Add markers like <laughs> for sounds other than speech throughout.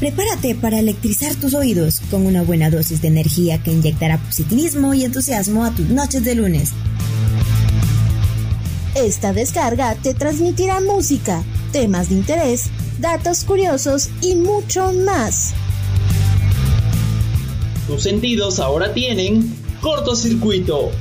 Prepárate para electrizar tus oídos con una buena dosis de energía que inyectará positivismo y entusiasmo a tus noches de lunes. Esta descarga te transmitirá música, temas de interés, datos curiosos y mucho más. Tus sentidos ahora tienen cortocircuito.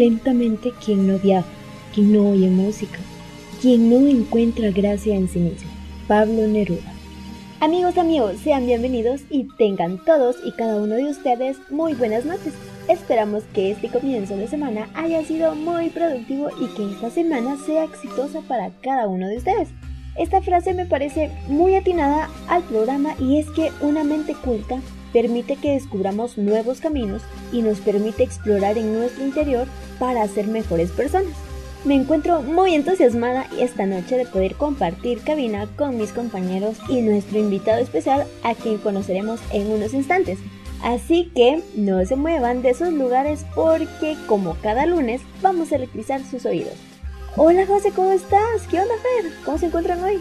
Lentamente quien no viaja, quien no oye música, quien no encuentra gracia en sí mismo. Pablo Neruda. Amigos, amigos, sean bienvenidos y tengan todos y cada uno de ustedes muy buenas noches. Esperamos que este comienzo de semana haya sido muy productivo y que esta semana sea exitosa para cada uno de ustedes. Esta frase me parece muy atinada al programa y es que una mente culta permite que descubramos nuevos caminos y nos permite explorar en nuestro interior para ser mejores personas. Me encuentro muy entusiasmada esta noche de poder compartir cabina con mis compañeros y nuestro invitado especial a quien conoceremos en unos instantes. Así que no se muevan de esos lugares porque como cada lunes vamos a electrizar sus oídos. Hola José, ¿cómo estás? ¿Qué onda Fer? ¿Cómo se encuentran hoy?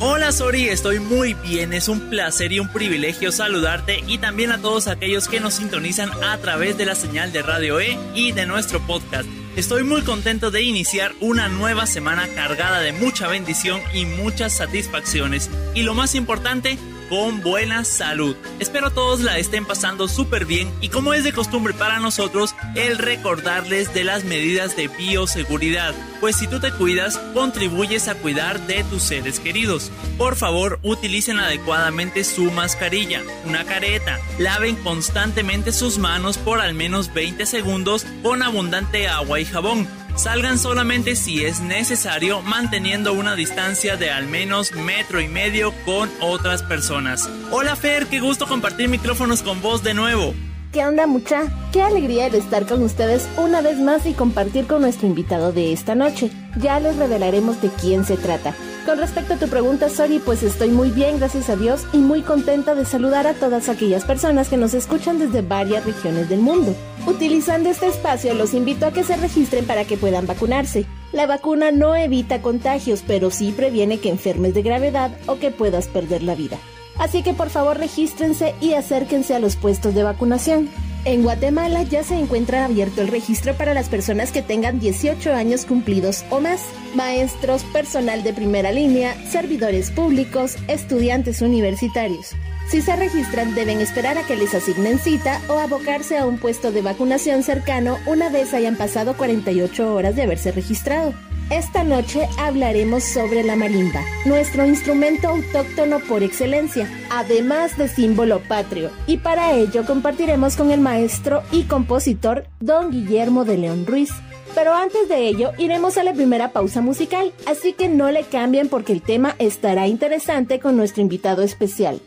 Hola Sori, estoy muy bien, es un placer y un privilegio saludarte y también a todos aquellos que nos sintonizan a través de la señal de Radio E y de nuestro podcast. Estoy muy contento de iniciar una nueva semana cargada de mucha bendición y muchas satisfacciones y lo más importante, con buena salud. Espero todos la estén pasando súper bien y como es de costumbre para nosotros, el recordarles de las medidas de bioseguridad, pues si tú te cuidas, contribuyes a cuidar de tus seres queridos. Por favor, utilicen adecuadamente su mascarilla, una careta, laven constantemente sus manos por al menos 20 segundos con abundante agua y jabón Salgan solamente si es necesario, manteniendo una distancia de al menos metro y medio con otras personas. Hola Fer, qué gusto compartir micrófonos con vos de nuevo. ¿Qué onda mucha? Qué alegría el estar con ustedes una vez más y compartir con nuestro invitado de esta noche. Ya les revelaremos de quién se trata. Con respecto a tu pregunta, Sori, pues estoy muy bien, gracias a Dios, y muy contenta de saludar a todas aquellas personas que nos escuchan desde varias regiones del mundo. Utilizando este espacio, los invito a que se registren para que puedan vacunarse. La vacuna no evita contagios, pero sí previene que enfermes de gravedad o que puedas perder la vida. Así que por favor regístrense y acérquense a los puestos de vacunación. En Guatemala ya se encuentra abierto el registro para las personas que tengan 18 años cumplidos o más, maestros, personal de primera línea, servidores públicos, estudiantes universitarios. Si se registran deben esperar a que les asignen cita o abocarse a un puesto de vacunación cercano una vez hayan pasado 48 horas de haberse registrado. Esta noche hablaremos sobre la marimba, nuestro instrumento autóctono por excelencia, además de símbolo patrio, y para ello compartiremos con el maestro y compositor don Guillermo de León Ruiz. Pero antes de ello, iremos a la primera pausa musical, así que no le cambien porque el tema estará interesante con nuestro invitado especial.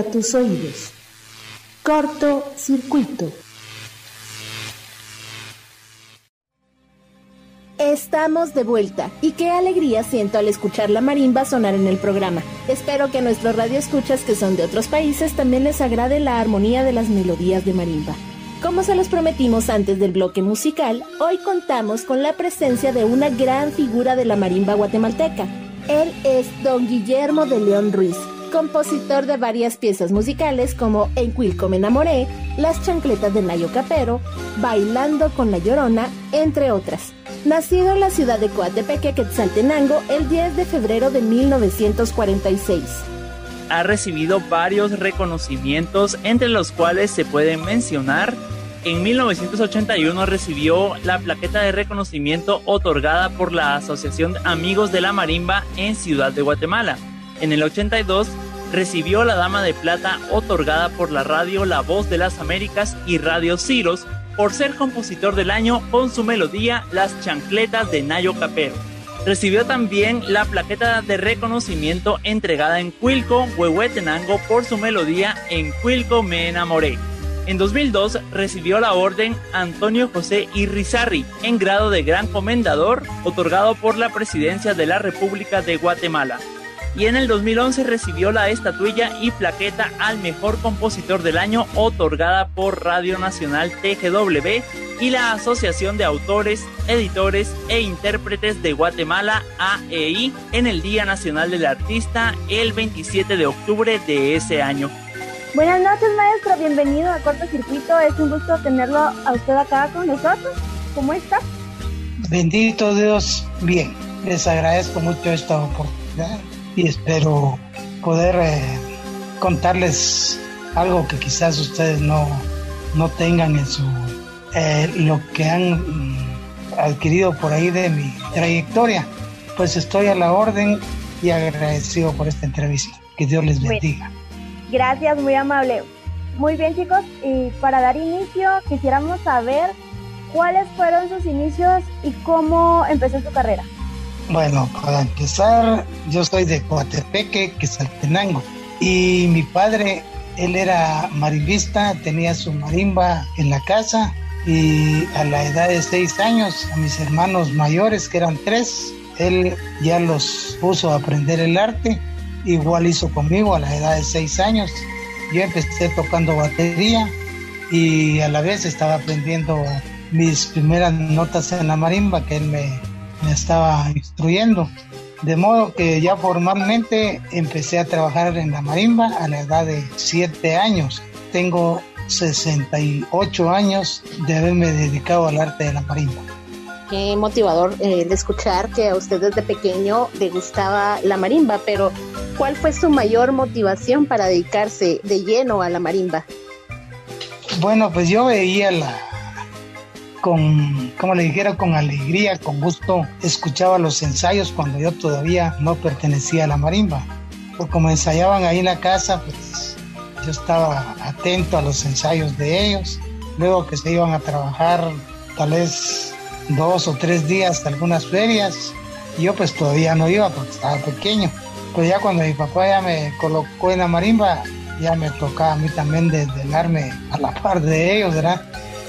Tus oídos. Corto circuito. Estamos de vuelta y qué alegría siento al escuchar la marimba sonar en el programa. Espero que a nuestros radioescuchas que son de otros países también les agrade la armonía de las melodías de marimba. Como se los prometimos antes del bloque musical, hoy contamos con la presencia de una gran figura de la marimba guatemalteca. Él es don Guillermo de León Ruiz, compositor de varias piezas musicales como En Cuilco me enamoré, Las chancletas de Nayo Capero, Bailando con la Llorona, entre otras. Nacido en la ciudad de Coatepeque, Quetzaltenango, el 10 de febrero de 1946 ha recibido varios reconocimientos, entre los cuales se pueden mencionar en 1981 recibió la plaqueta de reconocimiento otorgada por la Asociación Amigos de la Marimba en Ciudad de Guatemala. En el 82 recibió la Dama de Plata otorgada por la radio La Voz de las Américas y Radio Ciros por ser compositor del año con su melodía Las Chancletas de Nayo Capero. Recibió también la plaqueta de reconocimiento entregada en Cuilco, Huehuetenango por su melodía En Cuilco me enamoré. En 2002 recibió la orden Antonio José Irrizarri en grado de Gran Comendador, otorgado por la Presidencia de la República de Guatemala. Y en el 2011 recibió la estatuilla y plaqueta al mejor compositor del año, otorgada por Radio Nacional TGW y la Asociación de Autores, Editores e Intérpretes de Guatemala, AEI, en el Día Nacional del Artista, el 27 de octubre de ese año. Buenas noches, maestro. Bienvenido a Cortocircuito. Es un gusto tenerlo a usted acá con nosotros. ¿Cómo está? Bendito Dios. Bien. Les agradezco mucho esta oportunidad y espero poder eh, contarles algo que quizás ustedes no, no tengan en su eh, lo que han mm, adquirido por ahí de mi trayectoria. Pues estoy a la orden y agradecido por esta entrevista. Que Dios les bendiga. Gracias, muy amable. Muy bien chicos, y para dar inicio quisiéramos saber cuáles fueron sus inicios y cómo empezó su carrera. Bueno, para empezar, yo soy de Coatepeque, Quetzaltenango, y mi padre, él era marimbista, tenía su marimba en la casa, y a la edad de seis años, a mis hermanos mayores, que eran tres, él ya los puso a aprender el arte igual hizo conmigo a la edad de seis años. Yo empecé tocando batería y a la vez estaba aprendiendo mis primeras notas en la marimba que él me, me estaba instruyendo. De modo que ya formalmente empecé a trabajar en la marimba a la edad de siete años. Tengo 68 años de haberme dedicado al arte de la marimba qué motivador eh, de escuchar que a usted desde pequeño le gustaba la marimba, pero ¿cuál fue su mayor motivación para dedicarse de lleno a la marimba? Bueno, pues yo veía la, con, como le dijera, con alegría, con gusto, escuchaba los ensayos cuando yo todavía no pertenecía a la marimba. Pues como ensayaban ahí en la casa, pues yo estaba atento a los ensayos de ellos. Luego que se iban a trabajar, tal vez dos o tres días de algunas ferias. Yo pues todavía no iba porque estaba pequeño. Pues ya cuando mi papá ya me colocó en la marimba, ya me tocaba a mí también desvelarme a la par de ellos, ¿verdad?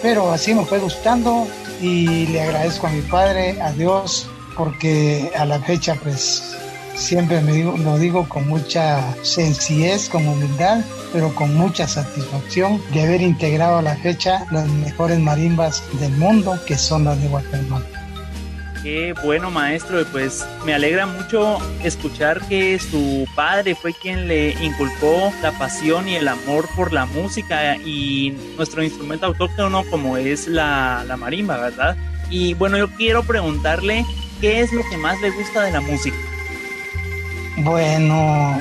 Pero así me fue gustando y le agradezco a mi padre, a Dios, porque a la fecha pues siempre me digo, lo digo con mucha sencillez, con humildad, pero con mucha satisfacción de haber integrado a la fecha las mejores marimbas del mundo, que son las de Guatemala. Qué bueno maestro, pues me alegra mucho escuchar que su padre fue quien le inculcó la pasión y el amor por la música y nuestro instrumento autóctono como es la, la marimba, ¿verdad? Y bueno, yo quiero preguntarle qué es lo que más le gusta de la música. Bueno,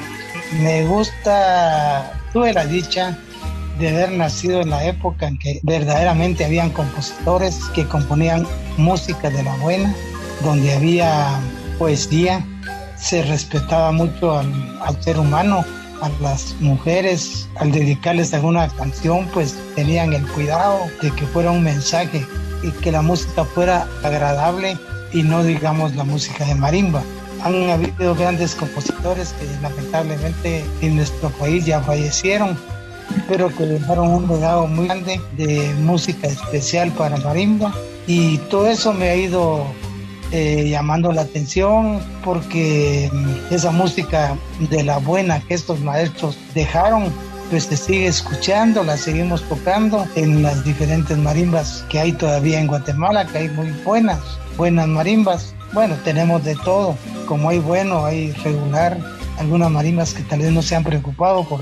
me gusta, tuve la dicha de haber nacido en la época en que verdaderamente habían compositores que componían música de la buena, donde había poesía, se respetaba mucho al, al ser humano, a las mujeres, al dedicarles alguna canción, pues tenían el cuidado de que fuera un mensaje y que la música fuera agradable y no digamos la música de marimba. Han habido grandes compositores que lamentablemente en nuestro país ya fallecieron, pero que dejaron un legado muy grande de música especial para marimba. Y todo eso me ha ido eh, llamando la atención porque mm, esa música de la buena que estos maestros dejaron pues se sigue escuchando, la seguimos tocando en las diferentes marimbas que hay todavía en Guatemala, que hay muy buenas, buenas marimbas. Bueno, tenemos de todo, como hay bueno, hay regular, algunas marimbas que tal vez no se han preocupado por,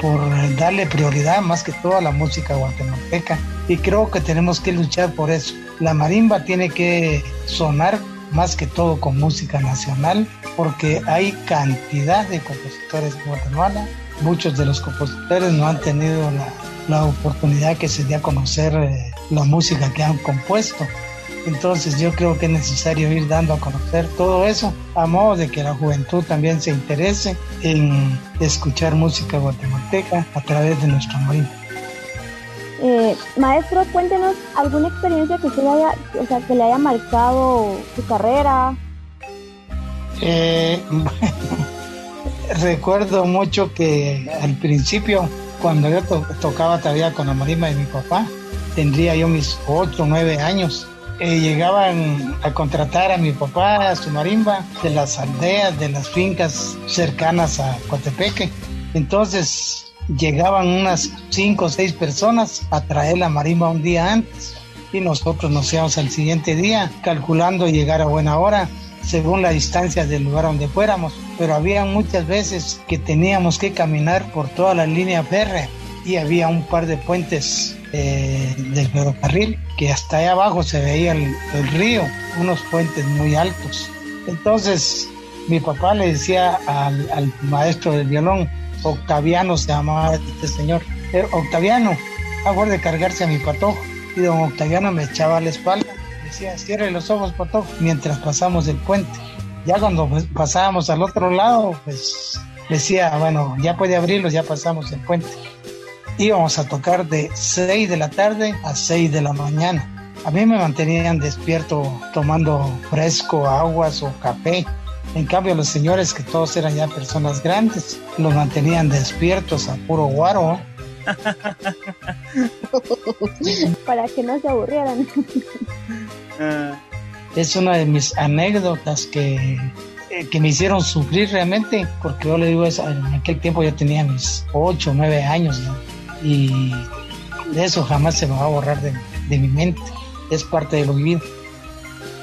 por darle prioridad más que todo a la música guatemalteca. Y creo que tenemos que luchar por eso. La marimba tiene que sonar más que todo con música nacional, porque hay cantidad de compositores en Guatemala muchos de los compositores no han tenido la, oportunidad que se dé a conocer eh, la música que han compuesto. Entonces yo creo que es necesario ir dando a conocer todo eso a modo de que la juventud también se interese en escuchar música guatemalteca a través de nuestro marino. Eh, maestro, cuéntenos alguna experiencia que, le haya, o sea, que le haya marcado su carrera. Eh, <laughs> recuerdo mucho que al principio, cuando yo tocaba todavía con la marimba de mi papá, tendría yo mis 8 o 9 años. Eh, llegaban a contratar a mi papá, a su marimba, de las aldeas, de las fincas cercanas a Cotepeque. Entonces llegaban unas 5 o 6 personas a traer la marimba un día antes y nosotros nos íbamos al siguiente día calculando llegar a buena hora según la distancia del lugar donde fuéramos, pero había muchas veces que teníamos que caminar por toda la línea férrea y había un par de puentes eh, del ferrocarril que hasta allá abajo se veía el, río, unos puentes muy altos. Entonces mi papá le decía al, maestro del violón, Octaviano se llamaba este señor, eh, Octaviano, favor de cargarse a mi patojo. Y don Octaviano me echaba la espalda decía, cierre los ojos, Pato, mientras pasamos el puente. Ya cuando pues, pasábamos al otro lado, pues decía, bueno, ya puede abrirlos, ya pasamos el puente. Íbamos a tocar de 6 de la tarde a 6 de la mañana. A mí me mantenían despierto tomando fresco, aguas o café. En cambio, los señores, que todos eran ya personas grandes, los mantenían despiertos a puro guaro. <laughs> Para que no se aburrieran. <laughs> Es una de mis anécdotas que, eh, que me hicieron sufrir realmente, porque yo le digo, en aquel tiempo yo tenía mis 8 o 9 años, y de eso jamás se me va a borrar de, de mi mente, es parte de lo vivido.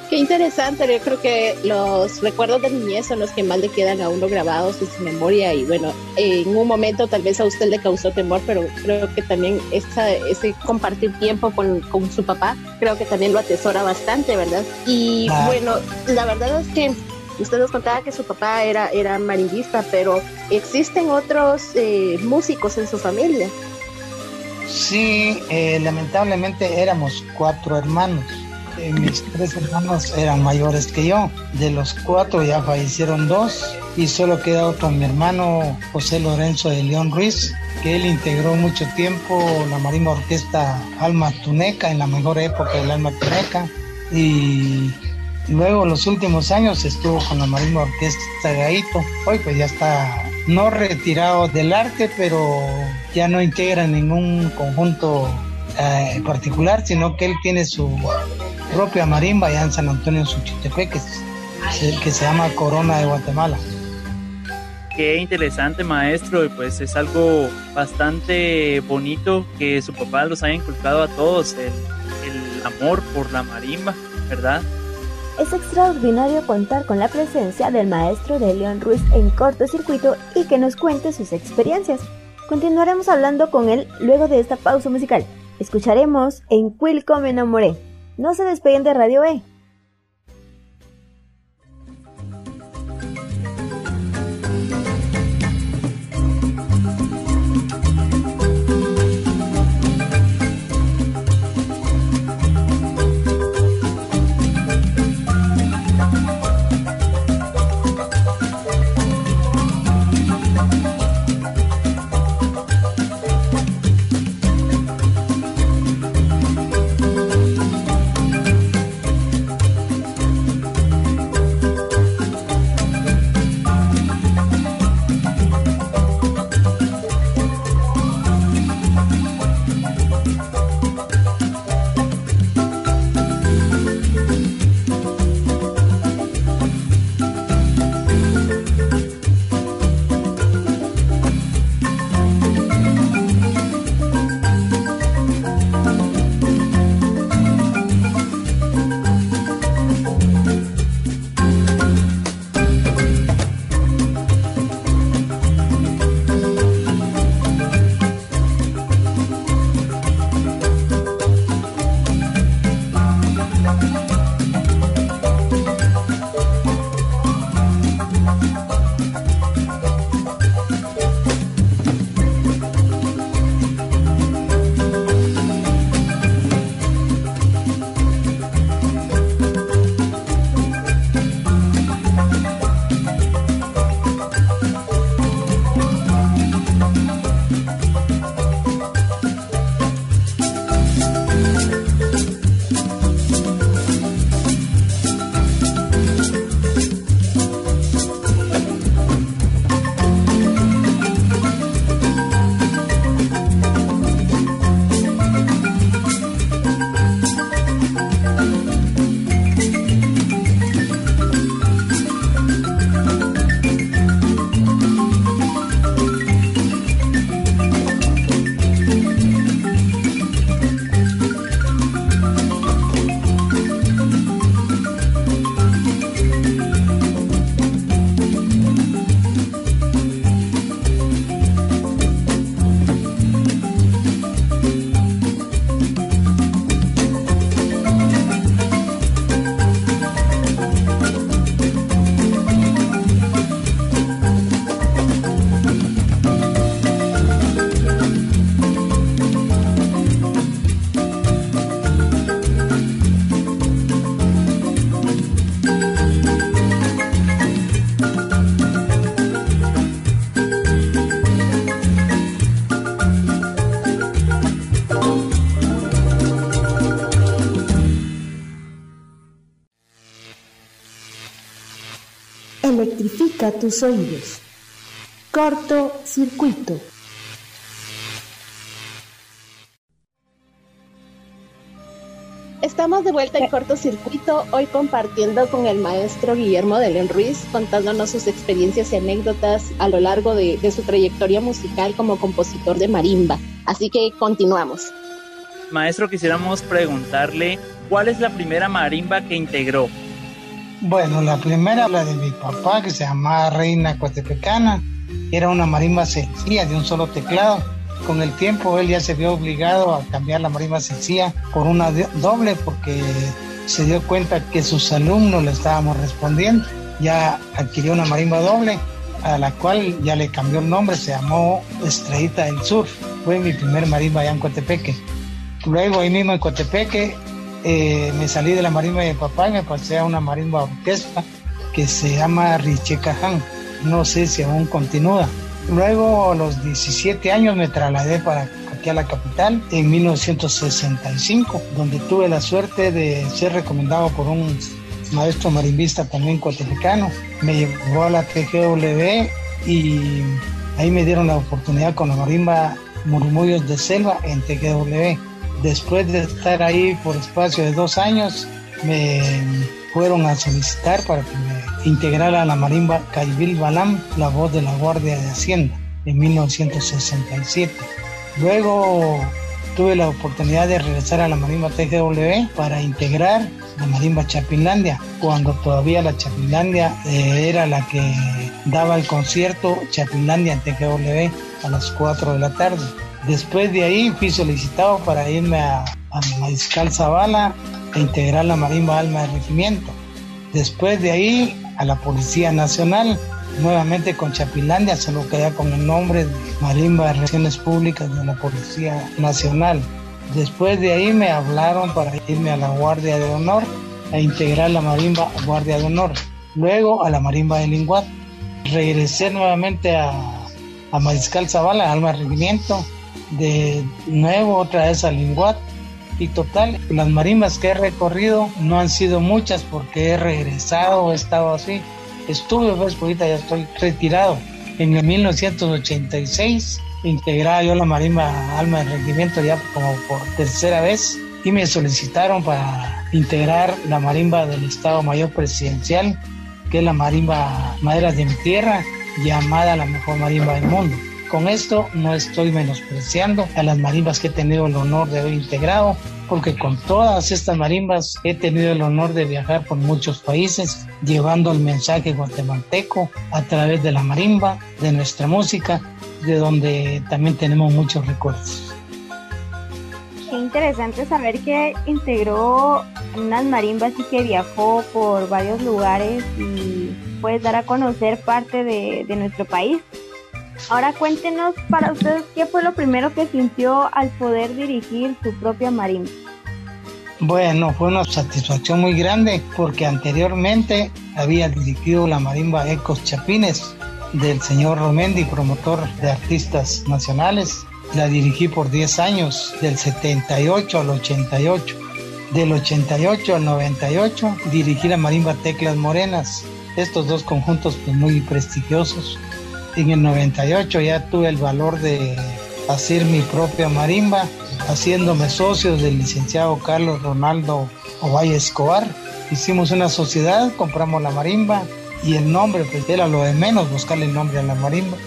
Qué interesante, yo creo que los recuerdos de niñez son los que más le quedan a uno grabados en su memoria y bueno, en un momento tal vez a usted le causó temor, pero creo que también esa, ese compartir tiempo con, con su papá, creo que también lo atesora bastante, ¿verdad? Y bueno, la verdad es que usted nos contaba que su papá era, era marimbista, pero ¿existen otros eh, músicos en su familia? Sí, eh, lamentablemente éramos cuatro hermanos mis tres hermanos eran mayores que yo. De los cuatro ya fallecieron dos y solo queda otro mi hermano José Lorenzo de León Ruiz, que él integró mucho tiempo la marimba orquesta Alma Tuneca en la mejor época del Alma Tuneca y luego los últimos años estuvo con la marimba orquesta Gaito. Hoy pues ya está no retirado del arte, pero ya no integra ningún conjunto eh, particular, sino que él tiene su propia marimba allá en San Antonio Suchitepec, que, se llama Corona de Guatemala. Qué interesante maestro, y pues es algo bastante bonito que su papá los haya inculcado a todos, el amor por la marimba, ¿verdad? Es extraordinario contar con la presencia del maestro de León Ruiz en cortocircuito y que nos cuente sus experiencias. Continuaremos hablando con él luego de esta pausa musical. Escucharemos En Quilco me enamoré, no se despeguen de Radio E. tus oídos. Corto circuito. Estamos de vuelta en cortocircuito, hoy compartiendo con el maestro Guillermo Delén Ruiz, contándonos sus experiencias y anécdotas a lo largo de, de su trayectoria musical como compositor de marimba. Así que continuamos. Maestro, quisiéramos preguntarle, ¿cuál es la primera marimba que integró? Bueno, la primera, la de mi papá, que se llamaba Reina Coatepecana, era una marimba sencilla de un solo teclado. Con el tiempo él ya se vio obligado a cambiar la marimba sencilla por una doble porque se dio cuenta que sus alumnos le estábamos respondiendo. Ya adquirió una marimba doble a la cual ya le cambió el nombre, se llamó Estrellita del Sur. Fue mi primer marimba allá en Coatepeque. Luego ahí mismo en Coatepeque eh, me salí de la marimba de papá y me pasé a una marimba orquesta que se llama Richecaján. No sé si aún continúa. Luego a los 17 años me trasladé para aquí a la capital en 1965, donde tuve la suerte de ser recomendado por un maestro marimbista también coatepecano. Me llevó a la TGW y ahí me dieron la oportunidad con la marimba Murmullos de Selva en TGW. Después de estar ahí por espacio de dos años, me fueron a solicitar para que me integrara a la marimba Caibil Balam, la voz de la Guardia de Hacienda, en 1967. Luego tuve la oportunidad de regresar a la marimba TGW para integrar la marimba Chapinlandia, cuando todavía la Chapinlandia eh, era la que daba el concierto Chapinlandia en TGW a las 4 de la tarde. Después de ahí fui solicitado para irme a, a Mariscal Zavala e integrar la Marimba Alma de Regimiento. Después de ahí a la Policía Nacional, nuevamente con Chapilandia, solo queda con el nombre de Marimba de Relaciones Públicas de la Policía Nacional. Después de ahí me hablaron para irme a la Guardia de Honor e integrar la Marimba Guardia de Honor. Luego a la Marimba de Linguat. Regresé nuevamente a, a Mariscal Zavala, Alma de Regimiento de nuevo otra vez a Linguat y total, las marimbas que he recorrido no han sido muchas porque he regresado, he estado así. Estuve, pues, ahorita ya estoy retirado. En el 1986 integraba yo la marimba Alma de Regimiento ya como por tercera vez y me solicitaron para integrar la marimba del Estado Mayor Presidencial, que es la marimba Maderas de mi Tierra, llamada la mejor marimba del mundo. Con esto no estoy menospreciando a las marimbas que he tenido el honor de haber integrado, porque con todas estas marimbas he tenido el honor de viajar por muchos países, llevando el mensaje guatemalteco a través de la marimba, de nuestra música, de donde también tenemos muchos recuerdos. Qué interesante saber que integró unas marimbas y que viajó por varios lugares y puede dar a conocer parte de, de nuestro país. Ahora cuéntenos para ustedes qué fue lo primero que sintió al poder dirigir su propia marimba. Bueno, fue una satisfacción muy grande porque anteriormente había dirigido la marimba Ecos Chapines del señor Romendi, promotor de artistas nacionales. La dirigí por 10 años, del 78 al 88. Del 88 al 98 dirigí la marimba Teclas Morenas. Estos dos conjuntos pues, muy prestigiosos en el 98 ya tuve el valor de hacer mi propia marimba, haciéndome socios del licenciado Carlos Ronaldo Ovalle Escobar. Hicimos una sociedad, compramos la marimba y el nombre, pues era lo de menos, buscarle el nombre a la marimba.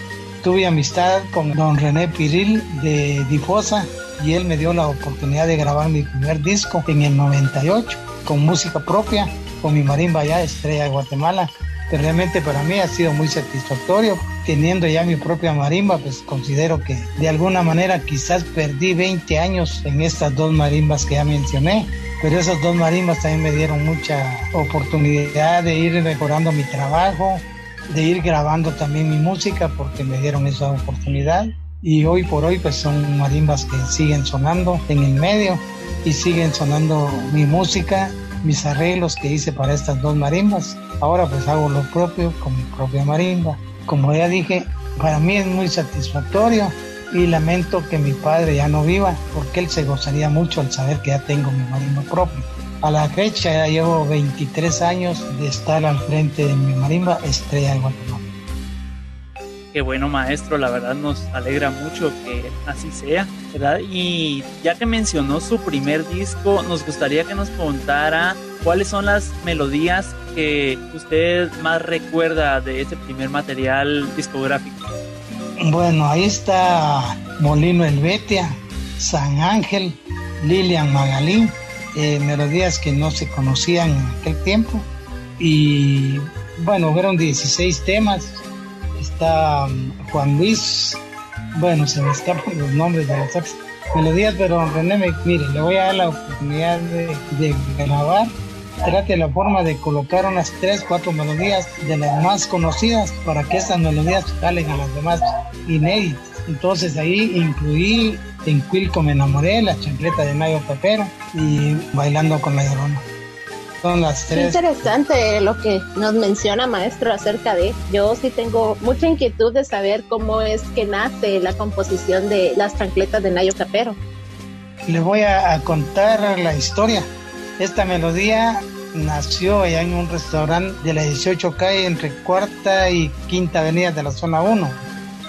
Tuve amistad con don René Piril de Difosa y él me dio la oportunidad de grabar mi primer disco en el 98 con música propia, con mi marimba ya Estrella de Guatemala que realmente para mí ha sido muy satisfactorio. Teniendo ya mi propia marimba, pues considero que de alguna manera quizás perdí 20 años en estas dos marimbas que ya mencioné, pero esas dos marimbas también me dieron mucha oportunidad de ir mejorando mi trabajo, de ir grabando también mi música porque me dieron esa oportunidad. Y hoy por hoy pues son marimbas que siguen sonando en el medio y siguen sonando mi música mis arreglos que hice para estas dos marimbas. Ahora pues hago lo propio con mi propia marimba. Como ya dije, para mí es muy satisfactorio y lamento que mi padre ya no viva porque él se gozaría mucho al saber que ya tengo mi marimba propia. A la fecha ya llevo 23 años de estar al frente de mi marimba Estrella de Guatemala. Qué bueno maestro, la verdad nos alegra mucho que así sea, ¿verdad? Y ya que mencionó su primer disco, nos gustaría que nos contara cuáles son las melodías que usted más recuerda de ese primer material discográfico. Bueno, ahí está Molino Helvetia, San Ángel, Lilian Magalín, eh, melodías que no se conocían en aquel tiempo. Y bueno, fueron 16 temas, está um, Juan Luis, bueno, se me escapan los nombres de las melodías, pero René, mire, le voy a dar la oportunidad de, grabar. Trate la forma de colocar unas 3, 4 melodías de las más conocidas para que esas melodías salen a las demás inéditas. Entonces ahí incluí en Quilco me enamoré, la chancleta de Mayo Papero y bailando con la llorona. Son las tres. interesante lo que nos menciona maestro acerca de. Yo sí tengo mucha inquietud de saber cómo es que nace la composición de las chancletas de Nayo Capero. Le voy a, contar la historia. Esta melodía nació allá en un restaurante de la 18 calle entre cuarta y quinta avenida de la zona 1,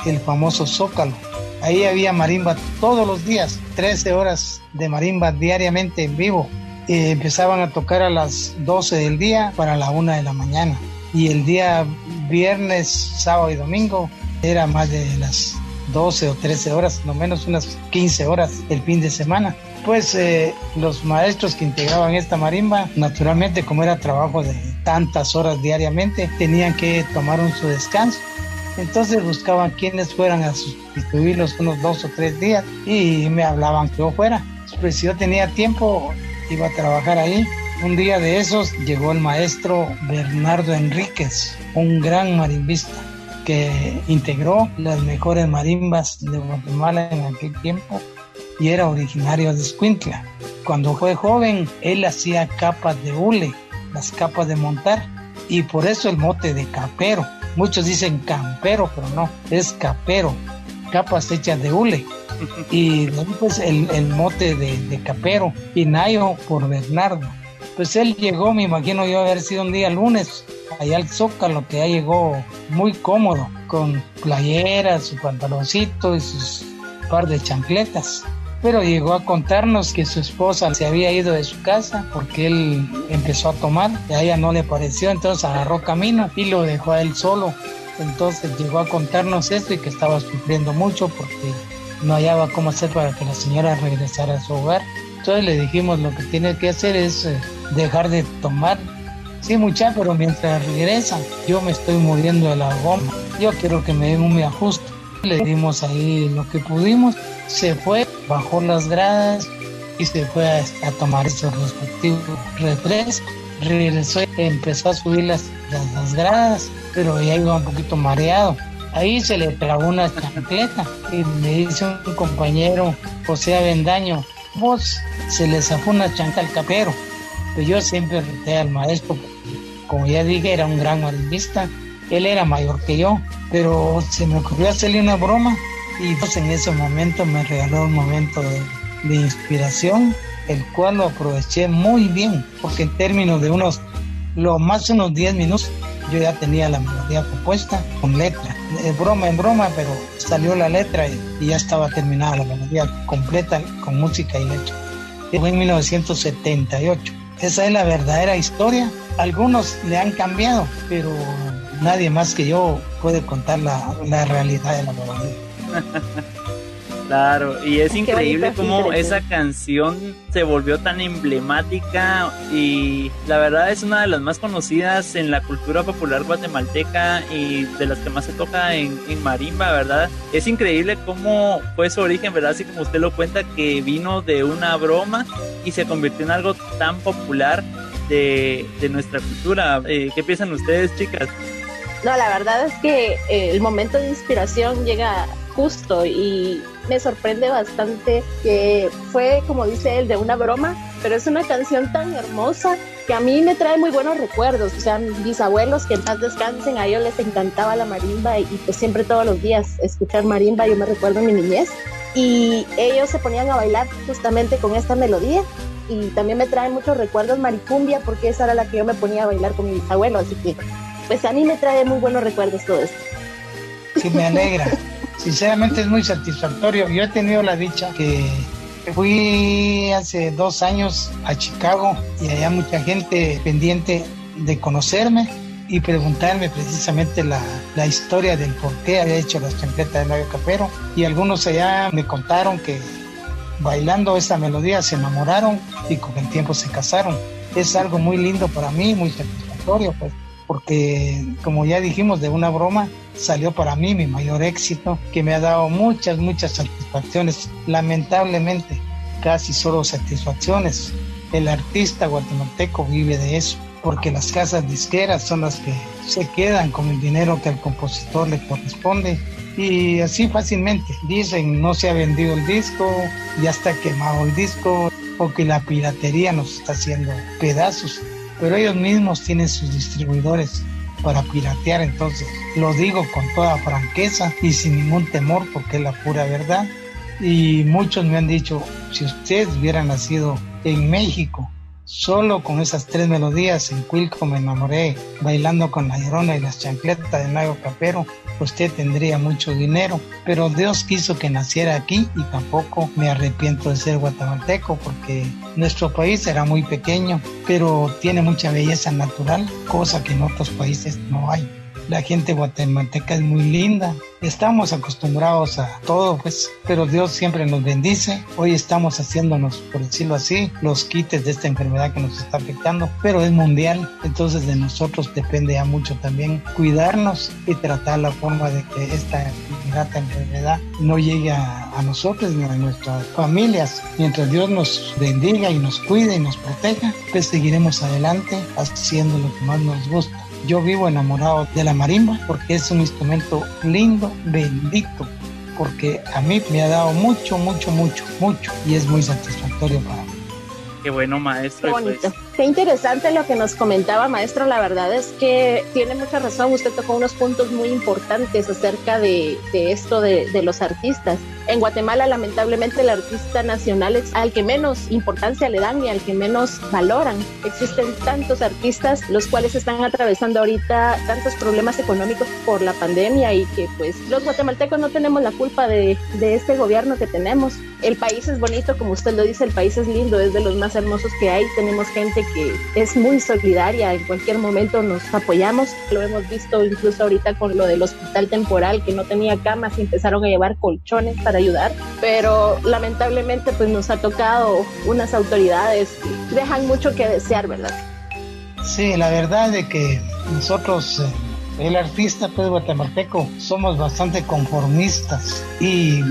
el famoso Zócalo. Ahí había marimba todos los días, 13 horas de marimba diariamente en vivo empezaban a tocar a las 12 del día para la 1 de la mañana. Y el día viernes, sábado y domingo era más de las 12 o 13 horas, no menos unas 15 horas el fin de semana. Pues eh, los maestros que integraban esta marimba, naturalmente como era trabajo de tantas horas diariamente, tenían que tomar un su descanso. Entonces buscaban quienes fueran a sustituirlos unos dos o tres días y me hablaban que yo fuera. Pues si yo tenía tiempo, iba a trabajar ahí. Un día de esos llegó el maestro Bernardo Enríquez, un gran marimbista que integró las mejores marimbas de Guatemala en aquel tiempo y era originario de Escuintla. Cuando fue joven, él hacía capas de hule, las capas de montar, y por eso el mote de capero. Muchos dicen campero, pero no, es capero, capas hechas de hule <laughs> y pues el, el mote de, de, capero, Pinayo por Bernardo. Pues él llegó, me imagino yo haber sido un día lunes, allá al Zócalo, que ya llegó muy cómodo, con playeras, su pantaloncito y sus par de chancletas. Pero llegó a contarnos que su esposa se había ido de su casa porque él empezó a tomar, y a ella no le pareció, entonces agarró camino y lo dejó a él solo. Entonces llegó a contarnos esto y que estaba sufriendo mucho porque no hallaba cómo hacer para que la señora regresara a su hogar. Entonces le dijimos lo que tiene que hacer es eh, dejar de tomar. Sí, mucha, pero mientras regresa, yo me estoy muriendo de la goma. Yo quiero que me den un ajuste. Le dimos ahí lo que pudimos. Se fue, bajó las gradas y se fue a, tomar esos respectivos refrescos. Regresó, empezó a subir las, las, las gradas, pero ya iba un poquito mareado Ahí se le trabó una chancleta y me dice un compañero, José Avendaño, vos se le zafó una chanca al capero. Pues yo siempre reté al maestro, como ya dije, era un gran marimbista, él era mayor que yo, pero se me ocurrió hacerle una broma y pues en ese momento me regaló un momento de, de inspiración, el cual lo aproveché muy bien, porque en términos de unos, lo más unos 10 minutos, yo ya tenía la melodía compuesta con letra. Es broma en broma, pero salió la letra y, ya estaba terminada la melodía completa con música y letra. Fue en 1978. Esa es la verdadera historia. Algunos le han cambiado, pero nadie más que yo puede contar la, la realidad de la melodía. <laughs> Claro, y es increíble cómo esa canción se volvió tan emblemática y la verdad es una de las más conocidas en la cultura popular guatemalteca y de las que más se toca en, marimba, ¿verdad? Es increíble cómo fue su origen, ¿verdad? Así como usted lo cuenta, que vino de una broma y se convirtió en algo tan popular de, nuestra cultura. Eh, ¿Qué piensan ustedes, chicas? No, la verdad es que eh, el momento de inspiración llega justo y me sorprende bastante que fue, como dice él, de una broma, pero es una canción tan hermosa que a mí me trae muy buenos recuerdos. O sea, mis abuelos que en paz descansen, a ellos les encantaba la marimba y, pues siempre todos los días escuchar marimba, yo me recuerdo mi niñez. Y ellos se ponían a bailar justamente con esta melodía y también me trae muchos recuerdos maricumbia porque esa era la que yo me ponía a bailar con mi bisabuelo, así que pues a mí me trae muy buenos recuerdos todo esto. Sí, me alegra. <laughs> Sinceramente es muy satisfactorio. Yo he tenido la dicha que fui hace dos años a Chicago y allá mucha gente pendiente de conocerme y preguntarme precisamente la, la, historia del por qué había hecho las chancletas del lago Capero. Y algunos allá me contaron que bailando esa melodía se enamoraron y con el tiempo se casaron. Es algo muy lindo para mí, muy satisfactorio, pues, porque como ya dijimos de una broma, salió para mí mi mayor éxito, que me ha dado muchas, muchas satisfacciones. Lamentablemente, casi solo satisfacciones. El artista guatemalteco vive de eso porque las casas disqueras son las que se quedan con el dinero que al compositor le corresponde y así fácilmente dicen no se ha vendido el disco, ya está quemado el disco o que la piratería nos está haciendo pedazos, pero ellos mismos tienen sus distribuidores para piratear, entonces lo digo con toda franqueza y sin ningún temor porque es la pura verdad. Y muchos me han dicho si ustedes hubieran nacido en México Solo con esas tres melodías en Quilco me enamoré, bailando con la llorona y las chancletas de Nago Capero, usted tendría mucho dinero, pero Dios quiso que naciera aquí y tampoco me arrepiento de ser guatemalteco porque nuestro país era muy pequeño, pero tiene mucha belleza natural, cosa que en otros países no hay. La gente guatemalteca es muy linda. Estamos acostumbrados a todo, pues, pero Dios siempre nos bendice. Hoy estamos haciéndonos, por decirlo así, los quites de esta enfermedad que nos está afectando, pero es mundial. Entonces de nosotros depende ya mucho también cuidarnos y tratar la forma de que esta enfermedad no llegue a, a nosotros ni a nuestras familias. Mientras Dios nos bendiga y nos cuide y nos proteja, pues seguiremos adelante haciendo lo que más nos gusta yo vivo enamorado de la marimba porque es un instrumento lindo, bendito, porque a mí me ha dado mucho, mucho, mucho, mucho y es muy satisfactorio para mí. Qué bueno, maestro. Qué bonito. Qué interesante lo que nos comentaba, maestro. La verdad es que tiene mucha razón. Usted tocó unos puntos muy importantes acerca de, esto de, de, los artistas. En Guatemala, lamentablemente, el artista nacional es al que menos importancia le dan y al que menos valoran. Existen tantos artistas los cuales están atravesando ahorita tantos problemas económicos por la pandemia y que pues los guatemaltecos no tenemos la culpa de, de este gobierno que tenemos. El país es bonito, como usted lo dice, el país es lindo, es de los más hermosos que hay. Tenemos gente que es muy solidaria, en cualquier momento nos apoyamos. Lo hemos visto incluso ahorita con lo del hospital temporal que no tenía camas y empezaron a llevar colchones para ayudar, pero lamentablemente pues nos ha tocado unas autoridades que dejan mucho que desear, ¿verdad? Sí, la verdad es que nosotros eh, el artista pues guatemalteco somos bastante conformistas y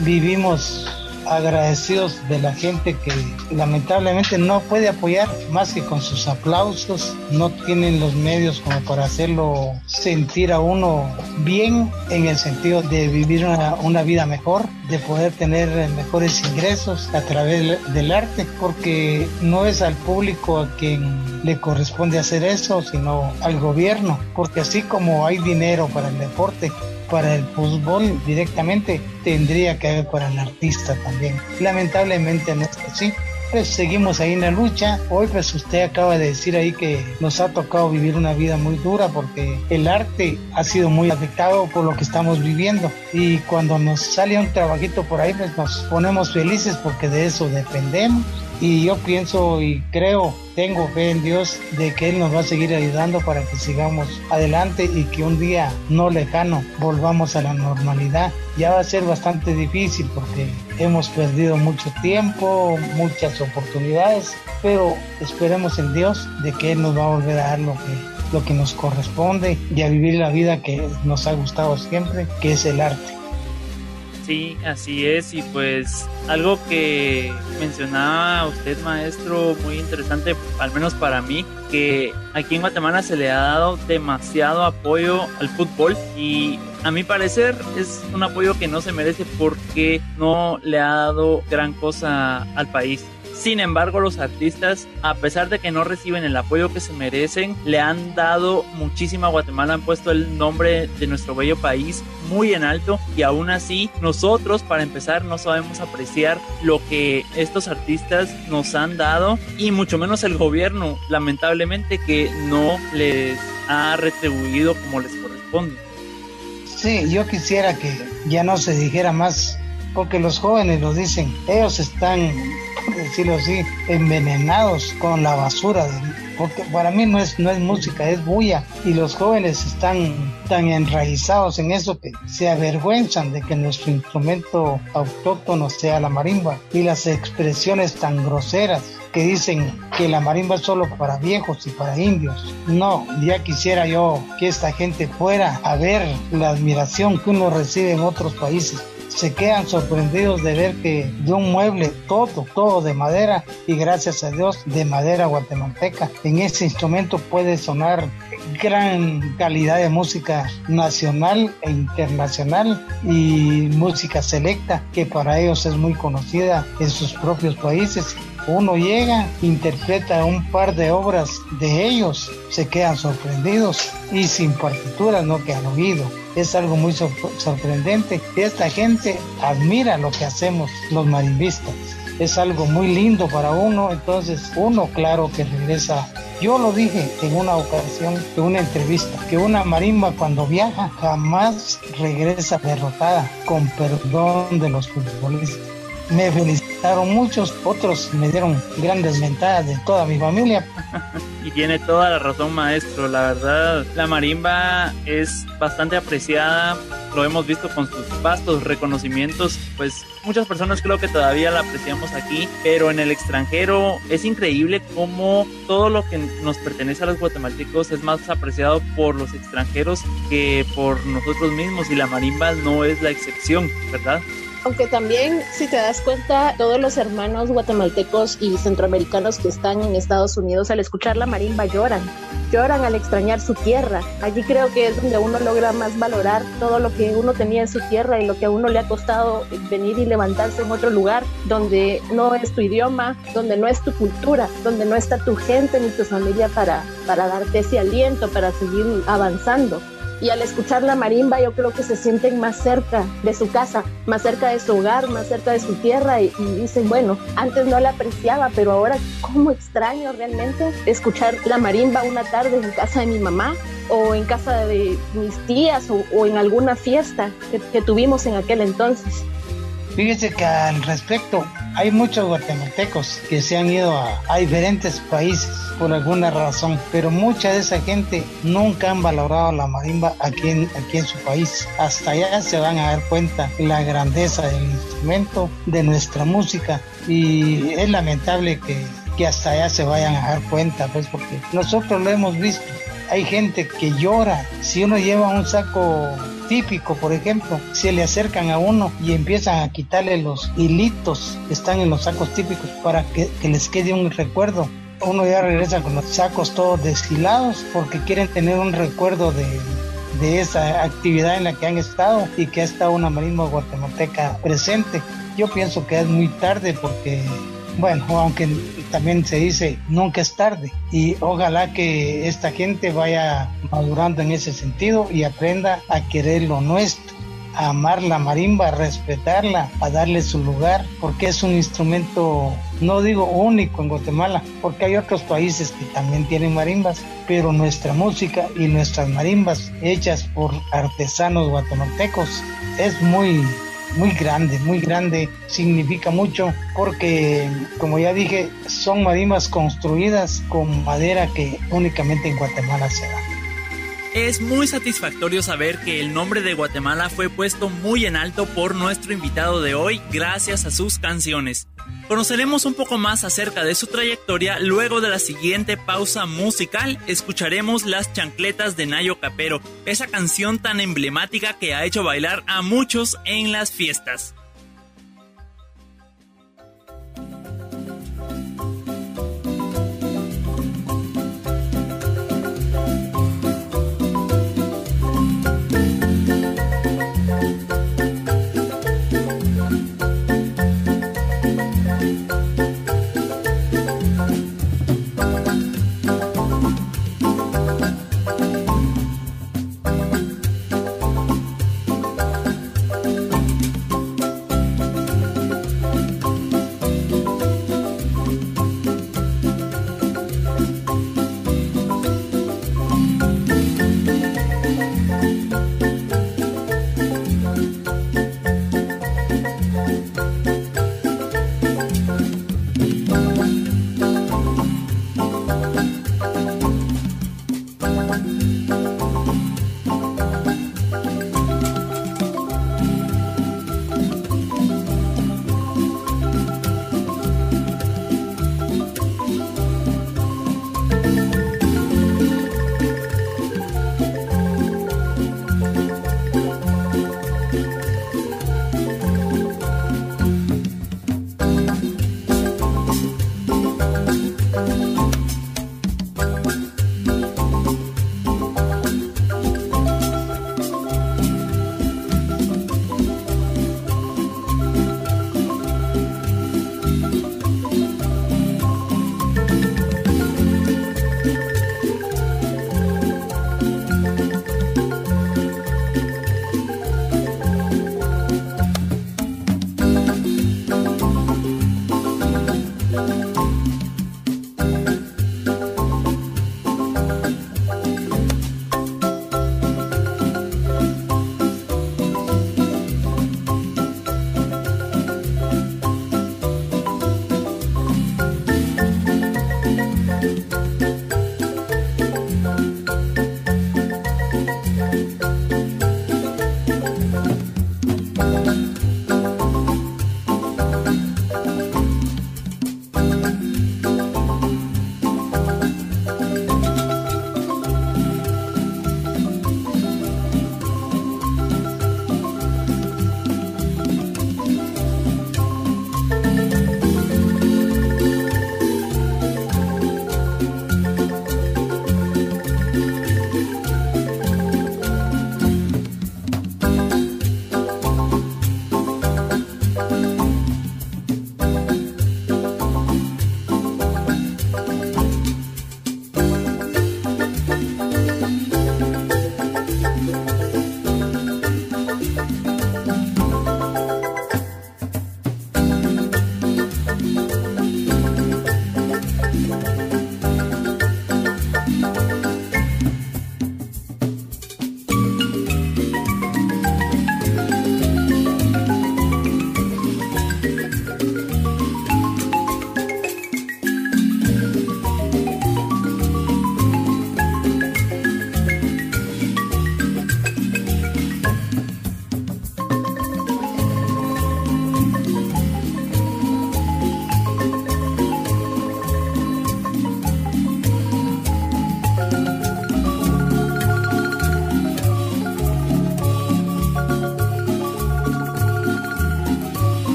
vivimos agradecidos de la gente que lamentablemente no puede apoyar más que con sus aplausos, no tienen los medios como para hacerlo sentir a uno bien en el sentido de vivir una, vida mejor, de poder tener mejores ingresos a través del arte, porque no es al público a quien le corresponde hacer eso, sino al gobierno, porque así como hay dinero para el deporte, para el fútbol directamente, tendría que haber para el artista también. Lamentablemente no es así. Pues seguimos ahí en la lucha. Hoy pues usted acaba de decir ahí que nos ha tocado vivir una vida muy dura porque el arte ha sido muy afectado por lo que estamos viviendo. Y cuando nos sale un trabajito por ahí pues nos ponemos felices porque de eso dependemos y yo pienso y creo, tengo fe en Dios de que Él nos va a seguir ayudando para que sigamos adelante y que un día no lejano volvamos a la normalidad. Ya va a ser bastante difícil porque hemos perdido mucho tiempo, muchas oportunidades, pero esperemos en Dios de que Él nos va a volver a dar lo que lo que nos corresponde y a vivir la vida que nos ha gustado siempre, que es el arte. Sí, así es. Y pues algo que mencionaba usted, maestro, muy interesante, al menos para mí, que aquí en Guatemala se le ha dado demasiado apoyo al fútbol y a mi parecer es un apoyo que no se merece porque no le ha dado gran cosa al país. Sin embargo, los artistas, a pesar de que no reciben el apoyo que se merecen, le han dado muchísimo a Guatemala, han puesto el nombre de nuestro bello país muy en alto y aún así nosotros para empezar no sabemos apreciar lo que estos artistas nos han dado y mucho menos el gobierno, lamentablemente que no les ha retribuido como les corresponde. Sí, yo quisiera que ya no se dijera más, porque los jóvenes lo dicen, ellos están decirlo así, envenenados con la basura. Porque para mí no es, no es música, es bulla. Y los jóvenes están tan enraizados en eso que se avergüenzan de que nuestro instrumento autóctono sea la marimba. Y las expresiones tan groseras que dicen que la marimba es solo para viejos y para indios. No, ya quisiera yo que esta gente fuera a ver la admiración que uno recibe en otros países se quedan sorprendidos de ver que de un mueble todo, todo de madera y gracias a Dios de madera guatemalteca. En ese instrumento puede sonar gran calidad de música nacional e internacional y música selecta que para ellos es muy conocida en sus propios países uno llega, interpreta un par de obras de ellos, se quedan sorprendidos y sin partituras, no que han oído. Es algo muy sorprendente. Esta gente admira lo que hacemos los marimbistas. Es algo muy lindo para uno, entonces uno claro que regresa yo lo dije en una ocasión, en una entrevista, que una marimba cuando viaja jamás regresa derrotada, con perdón de los futbolistas. Me felicitaron muchos, otros me dieron grandes mentadas de toda mi familia. <laughs> y tiene toda la razón, maestro. La verdad, la marimba es bastante apreciada. Lo hemos visto con sus vastos reconocimientos. Pues muchas personas creo que todavía la apreciamos aquí, pero en el extranjero es increíble cómo todo lo que nos pertenece a los guatemaltecos es más apreciado por los extranjeros que por nosotros mismos. Y la marimba no es la excepción, ¿verdad? Aunque también, si te das cuenta, todos los hermanos guatemaltecos y centroamericanos que están en Estados Unidos al escuchar la marimba lloran, lloran al extrañar su tierra. Allí creo que es donde uno logra más valorar todo lo que uno tenía en su tierra y lo que a uno le ha costado venir y levantarse en otro lugar donde no es tu idioma, donde no es tu cultura, donde no está tu gente ni tu familia para, para darte ese aliento, para seguir avanzando y al escuchar la marimba yo creo que se sienten más cerca de su casa, más cerca de su hogar, más cerca de su tierra y, dicen, bueno, antes no la apreciaba, pero ahora cómo extraño realmente escuchar la marimba una tarde en casa de mi mamá o en casa de mis tías o, en alguna fiesta que tuvimos en aquel entonces. Fíjese que al respecto, hay muchos guatemaltecos que se han ido a, diferentes países por alguna razón, pero mucha de esa gente nunca han valorado la marimba aquí en, aquí en su país. Hasta allá se van a dar cuenta la grandeza del instrumento, de nuestra música, y es lamentable que, que hasta allá se vayan a dar cuenta, pues porque nosotros lo hemos visto. Hay gente que llora si uno lleva un saco típico, por ejemplo, se le acercan a uno y empiezan a quitarle los hilitos que están en los sacos típicos para que, les quede un recuerdo. Uno ya regresa con los sacos todos desfilados porque quieren tener un recuerdo de, de esa actividad en la que han estado y que ha estado una marisma guatemalteca presente. Yo pienso que es muy tarde porque bueno, aunque también se dice nunca es tarde y ojalá que esta gente vaya madurando en ese sentido y aprenda a querer lo nuestro a amar la marimba, a respetarla, a darle su lugar, porque es un instrumento, no digo único en Guatemala, porque hay otros países que también tienen marimbas, pero nuestra música y nuestras marimbas hechas por artesanos guatemaltecos es muy muy grande, muy grande, significa mucho porque, como ya dije, son marimbas construidas con madera que únicamente en Guatemala se da. Es muy satisfactorio saber que el nombre de Guatemala fue puesto muy en alto por nuestro invitado de hoy gracias a sus canciones. Conoceremos un poco más acerca de su trayectoria luego de la siguiente pausa musical. Escucharemos Las chancletas de Nayo Capero, esa canción tan emblemática que ha hecho bailar a muchos en las fiestas.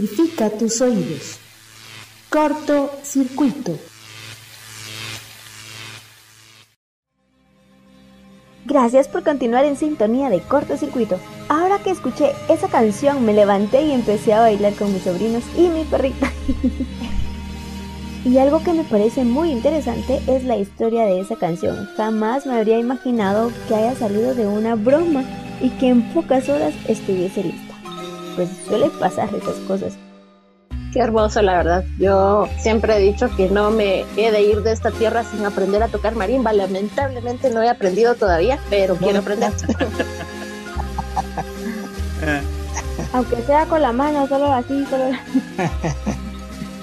Electrifica tus oídos. Corto circuito. Gracias por continuar en sintonía de cortocircuito. Ahora que escuché esa canción me levanté y empecé a bailar con mis sobrinos y mi perrita. <laughs> y algo que me parece muy interesante es la historia de esa canción. Jamás me habría imaginado que haya salido de una broma y que en pocas horas estuviese lista. Pues suele pasar esas cosas. Qué hermoso, la verdad. Yo siempre he dicho que no me he de ir de esta tierra sin aprender a tocar marimba. Lamentablemente no he aprendido todavía, pero quiero aprender. <laughs> Aunque sea con la mano, solo así, solo... <laughs>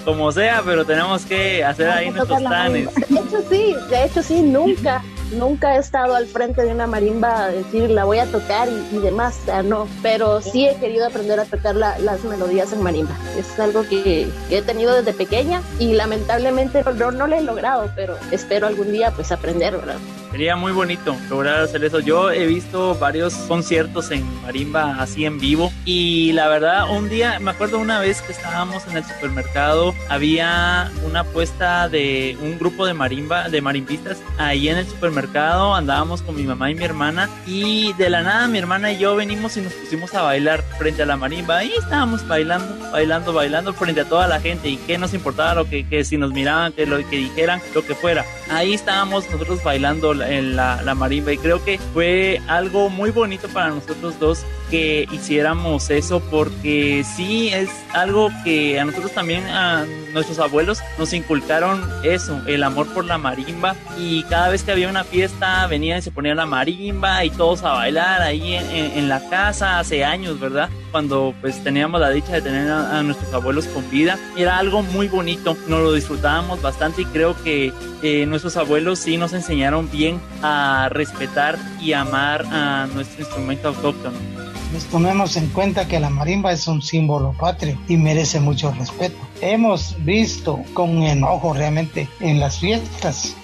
Como sea, pero tenemos que hacer ahí nuestros planes. De hecho, sí, de hecho, sí, nunca nunca he estado al frente de una marimba a decir la voy a tocar y, demás, o sea, no, pero sí he querido aprender a tocar las melodías en marimba. Es algo que, he tenido desde pequeña y lamentablemente no, no lo he logrado, pero espero algún día pues aprender, ¿verdad? Sería muy bonito lograr hacer eso. Yo he visto varios conciertos en marimba así en vivo y la verdad un día, me acuerdo una vez que estábamos en el supermercado, había una apuesta de un grupo de marimba, de marimbistas ahí en el supermercado, andábamos con mi mamá y mi hermana y de la nada mi hermana y yo venimos y nos pusimos a bailar frente a la marimba y estábamos bailando, bailando, bailando frente a toda la gente y qué nos importaba lo que, que si nos miraban, que lo que dijeran, lo que fuera. Ahí estábamos nosotros bailando en la, marimba. Y creo que fue algo muy bonito para nosotros dos que hiciéramos eso porque sí es algo que a nosotros también a nuestros abuelos nos inculcaron eso, el amor por la marimba y cada vez que había una fiesta venían y se ponían la marimba y todos a bailar ahí en, la casa hace años, ¿verdad? Cuando pues teníamos la dicha de tener a, nuestros abuelos con vida, era algo muy bonito, nos lo disfrutábamos bastante y creo que eh, nuestros abuelos sí nos enseñaron bien a respetar y amar a nuestro instrumento autóctono. Nos tomemos en cuenta que la marimba es un símbolo patrio y merece mucho respeto. Hemos visto con enojo realmente en las fiestas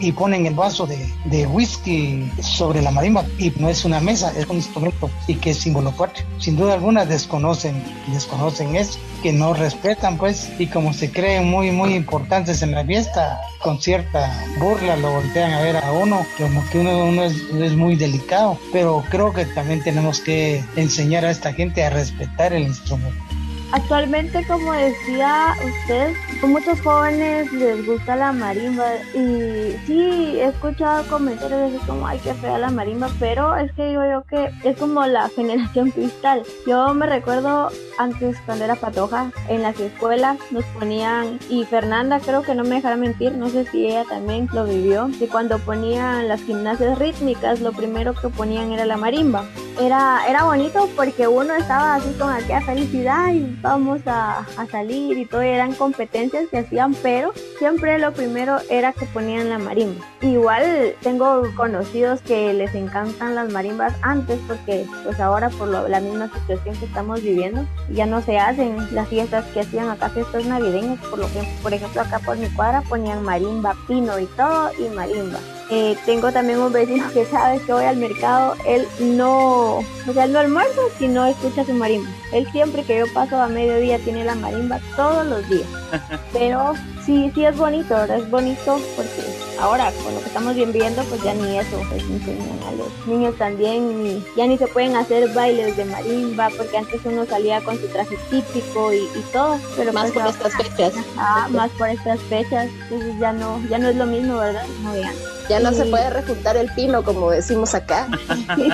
y ponen el vaso de, whisky sobre la marimba y no es una mesa, es un instrumento y que es símbolo patrio. Sin duda alguna desconocen, desconocen eso, que no respetan pues y como se creen muy muy importantes en la fiesta, con cierta burla lo voltean a ver a uno, como que uno, uno es muy delicado, pero creo que también tenemos que enseñar a esta gente a respetar el instrumento. Actualmente, como decía usted, muchos jóvenes les gusta la marimba y sí, he escuchado comentarios así como, ay, qué fea la marimba, pero es que digo yo que es como la <laughs> generación cristal. Yo me recuerdo antes cuando era patoja, en las escuelas nos ponían, y Fernanda creo que no me dejará mentir, no sé si ella también lo vivió, que cuando ponían las gimnasias rítmicas, lo primero que ponían era la marimba. Era, era bonito porque uno estaba así con aquella felicidad y vamos a, salir y todo, eran competencias que hacían, pero siempre lo primero era que ponían la marimba. Igual tengo conocidos que les encantan las marimbas antes porque pues ahora por la misma situación que estamos viviendo ya no se hacen las fiestas que hacían acá, fiestas navideñas, por lo que por ejemplo acá por mi cuadra ponían marimba, pino y todo y marimba. Eh, tengo también un vecino que sabe que voy al mercado, él no, o sea, él no almuerza si no escucha su marimba. Él siempre que yo paso a mediodía tiene la marimba todos los días. <laughs> Pero sí, sí es bonito, ¿verdad? Es bonito porque ahora con lo que estamos viviendo, pues ya ni eso pues enseñan a los niños también, ni, ya ni se pueden hacer bailes de marimba, porque antes uno salía con su traje típico y, todo. Pero más pues por estas fechas. Ah, más por estas fechas, entonces ya no, ya no es lo mismo, ¿verdad? No, ya. Ya no se puede rejuntar el pino, como decimos acá.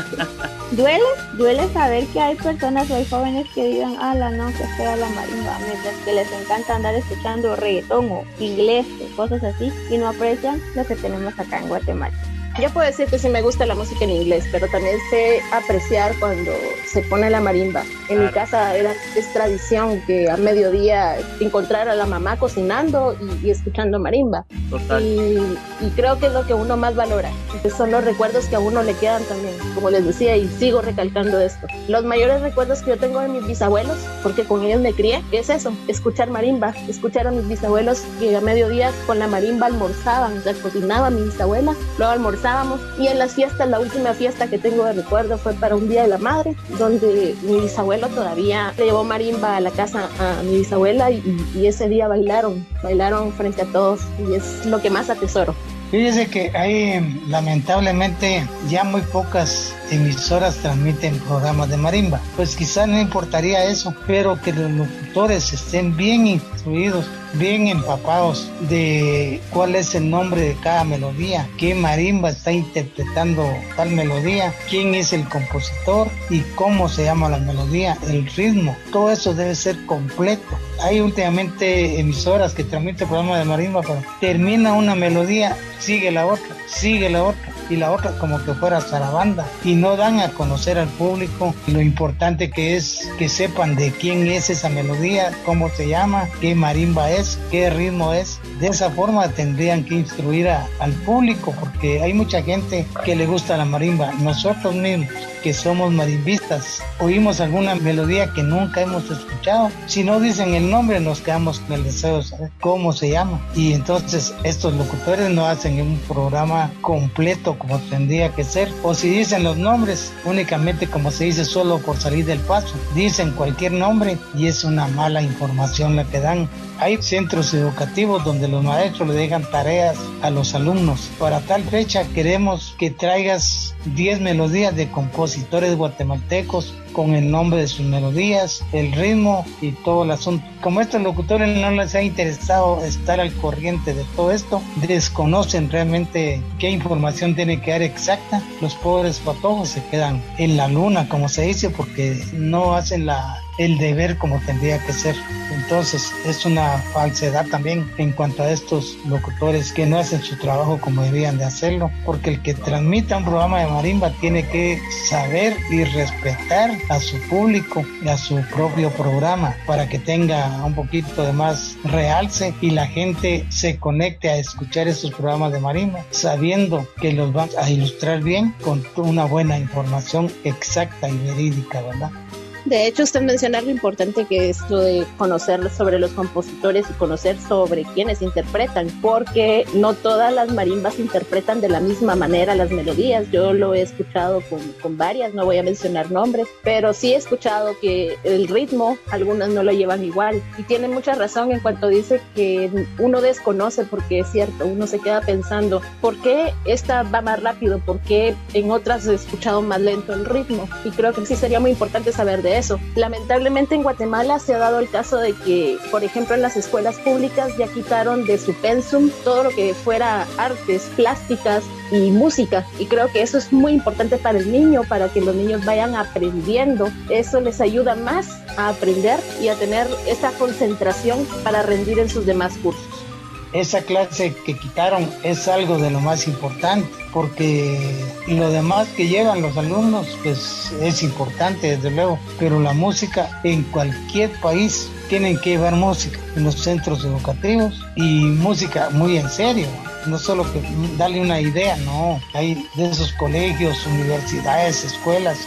<laughs> duele, duele saber que hay personas o hay jóvenes que digan, ala, no, que fea la marimba, mientras que les encanta andar escuchando reggaetón o inglés o cosas así y no aprecian lo que tenemos acá en Guatemala. Yo puedo decir que sí me gusta la música en inglés, pero también sé apreciar cuando se pone la marimba. En mi casa era, es tradición que a mediodía encontrar a la mamá cocinando y, escuchando marimba. Y, creo que es lo que uno más valora. son los recuerdos que a uno le quedan también, como les decía, y sigo recalcando esto. Los mayores recuerdos que yo tengo de mis bisabuelos, porque con ellos me crié, es eso, escuchar marimba. Escuchar a mis bisabuelos que a mediodía con la marimba almorzaban, sea, cocinaba mi bisabuela, luego almorzaban y en las fiestas, la última fiesta que tengo de recuerdo fue para un Día de la Madre, donde mis abuelos abuelo todavía le llevó marimba a la casa a mi bisabuela y, y ese día bailaron, bailaron frente a todos y es lo que más atesoro. Fíjese que hay lamentablemente ya muy pocas emisoras transmiten programas de marimba. Pues quizás no importaría eso, pero que los locutores estén bien instruidos, bien empapados de cuál es el nombre de cada melodía, qué marimba está interpretando tal melodía, quién es el compositor y cómo se llama la melodía, el ritmo. Todo eso debe ser completo. Hay últimamente emisoras que transmiten programas de marimba, pero termina una melodía, sigue la otra, sigue la otra y la otra como que fuera zarabanda y no dan a conocer al público lo importante que es que sepan de quién es esa melodía, cómo se llama, qué marimba es, qué ritmo es. De esa forma tendrían que instruir al público porque hay mucha gente que le gusta la marimba. Nosotros mismos que somos marimbistas oímos alguna melodía que nunca hemos escuchado. Si no dicen el nombre nos quedamos con el deseo de saber cómo se llama. Y entonces estos locutores no hacen un programa completo como tendría que ser. O si dicen los nombres, únicamente como se dice solo por salir del paso. Dicen cualquier nombre y es una mala información la que dan. Hay centros educativos donde los maestros le dejan tareas a los alumnos. Para tal fecha queremos que traigas 10 melodías de compositores guatemaltecos con el nombre de sus melodías, el ritmo y todo el asunto. Como estos locutores no les ha interesado estar al corriente de todo esto, desconocen realmente qué información tiene que dar exacta, los pobres patojos se quedan en la luna, como se dice, porque no hacen la el deber como tendría que ser. Entonces es una falsedad también en cuanto a estos locutores que no hacen su trabajo como debían de hacerlo, porque el que transmita un programa de marimba tiene que saber y respetar a su público y a su propio programa para que tenga un poquito de más realce y la gente se conecte a escuchar esos programas de marimba sabiendo que los van a ilustrar bien con una buena información exacta y verídica, ¿verdad? De hecho, usted menciona lo importante que es lo de conocer sobre los compositores y conocer sobre quienes interpretan, porque no todas las marimbas interpretan de la misma manera las melodías. Yo lo he escuchado con, con varias, no voy a mencionar nombres, pero sí he escuchado que el ritmo, algunas no lo llevan igual. Y tiene mucha razón en cuanto dice que uno desconoce, porque es cierto, uno se queda pensando, ¿por qué esta va más rápido? ¿Por qué en otras he escuchado más lento el ritmo? Y creo que sí sería muy importante saber de eso. Lamentablemente en Guatemala se ha dado el caso de que, por ejemplo, en las escuelas públicas ya quitaron de su pensum todo lo que fuera artes plásticas y música. Y creo que eso es muy importante para el niño, para que los niños vayan aprendiendo. Eso les ayuda más a aprender y a tener esa concentración para rendir en sus demás cursos esa clase que quitaron es algo de lo más importante, porque lo demás que llevan los alumnos, pues es importante, desde luego, pero la música en cualquier país tienen que llevar música en los centros educativos y música muy en serio no solo que darle una idea, no, hay de esos colegios, universidades, escuelas,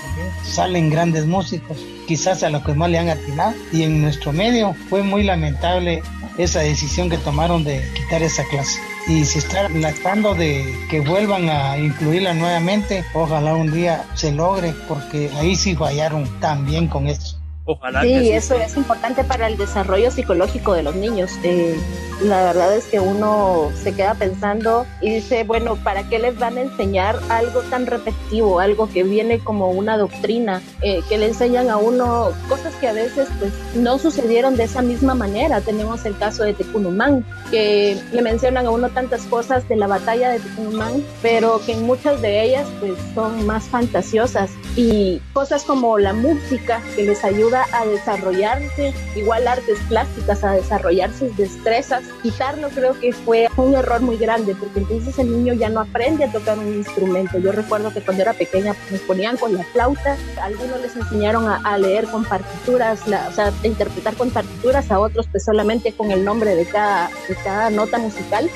salen grandes músicos, quizás a lo que más le han atinado, y en nuestro medio fue muy lamentable esa decisión que tomaron de quitar esa clase. Y se está tratando de que vuelvan a incluirla nuevamente, ojalá un día se logre, porque ahí sí fallaron también con esto. Ojalá sí, eso es importante para el desarrollo psicológico de los niños. Eh, la verdad es que uno se queda pensando y dice, bueno, ¿para qué les van a enseñar algo tan repetitivo, algo que viene como una doctrina, eh, que le enseñan a uno cosas que a veces pues no sucedieron de esa misma manera? Tenemos el caso de Tecunumán, que le mencionan a uno tantas cosas de la batalla de Tecunumán, pero que muchas de ellas pues son más fantasiosas y cosas como la música que les ayuda a desarrollarse, igual artes plásticas, a desarrollar sus destrezas. Quitarlo creo que fue un error muy grande, porque entonces el niño ya no aprende a tocar un instrumento. Yo recuerdo que cuando era pequeña pues, nos ponían con la flauta, algunos les enseñaron a, leer con partituras, o sea, a interpretar con partituras, a otros pues solamente con el nombre de cada, de cada nota musical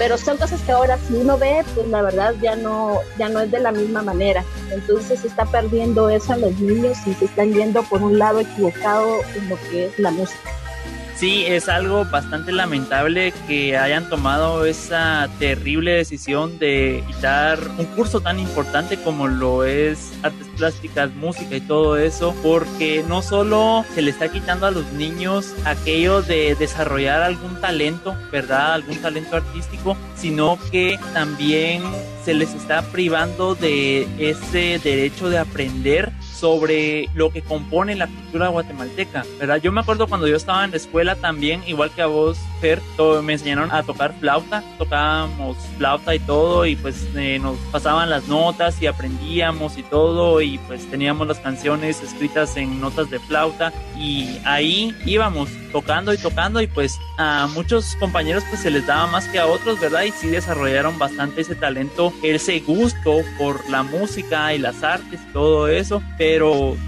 pero son cosas que ahora si uno ve, pues la verdad ya no, ya no es de la misma manera. Entonces se está perdiendo eso a los niños y se están yendo por un lado equivocado en lo que es la música. Sí, es algo bastante lamentable que hayan tomado esa terrible decisión de quitar un curso tan importante como lo es artes plásticas, música y todo eso, porque no solo se le está quitando a los niños aquello de desarrollar algún talento, ¿verdad? Algún talento artístico, sino que también se les está privando de ese derecho de aprender sobre lo que compone la cultura guatemalteca, ¿verdad? Yo me acuerdo cuando yo estaba en la escuela también, igual que a vos, Fer, me enseñaron a tocar flauta, tocábamos flauta y todo, y pues eh, nos pasaban las notas y aprendíamos y todo, y pues teníamos las canciones escritas en notas de flauta, y ahí íbamos tocando y tocando, y pues a muchos compañeros pues se les daba más que a otros, ¿verdad? Y sí desarrollaron bastante ese talento, ese gusto por la música y las artes y todo eso, pero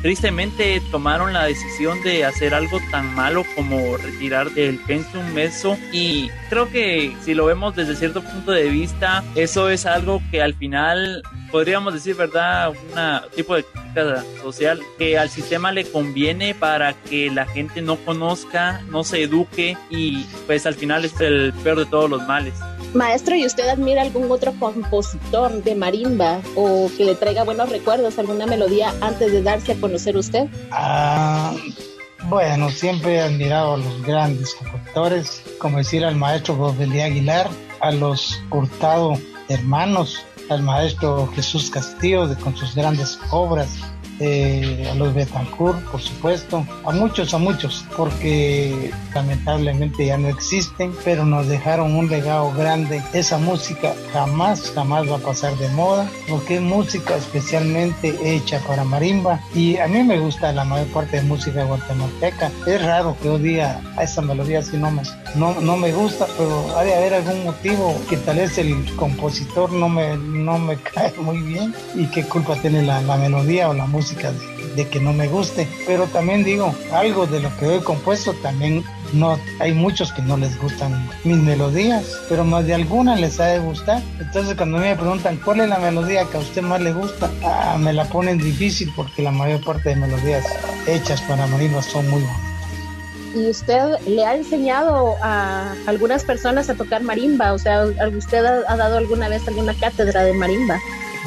tristemente tomaron la decisión de hacer algo tan malo como retirar del pensum eso y creo que si lo vemos desde cierto punto de vista eso es algo que al final podríamos decir, ¿verdad? Un tipo de crítica social que al sistema le conviene para que la gente no conozca, no se eduque y pues al final es el peor de todos los males. Maestro, ¿y usted admira algún otro compositor de marimba o que le traiga buenos recuerdos, alguna melodía antes de darse a conocer usted? Ah, bueno, siempre he admirado a los grandes compositores, como decir al maestro Bodelí Aguilar, a los Hurtado hermanos, al maestro Jesús Castillo con sus grandes obras, eh, a los Betancourt, por supuesto, a muchos, a muchos, porque lamentablemente ya no existen, pero nos dejaron un legado grande. Esa música jamás, jamás va a pasar de moda, porque es música especialmente hecha para marimba y a mí me gusta la mayor parte de música guatemalteca. Es raro que hoy día a esa melodía si no me, no, no me gusta, pero ha de haber algún motivo que tal vez el compositor no me, no me <laughs> cae muy bien y qué culpa tiene la, la melodía o la música de, que no me guste, pero también digo, algo de lo que he compuesto también no hay muchos que no les gustan mis melodías, pero más de alguna les ha de gustar. Entonces cuando me preguntan cuál es la melodía que a usted más le gusta, ah, me la ponen difícil porque la mayor parte de melodías hechas para marinos son muy buenas. ¿Y usted le ha enseñado a algunas personas a tocar marimba? O sea, ¿usted ha dado alguna vez alguna cátedra de marimba?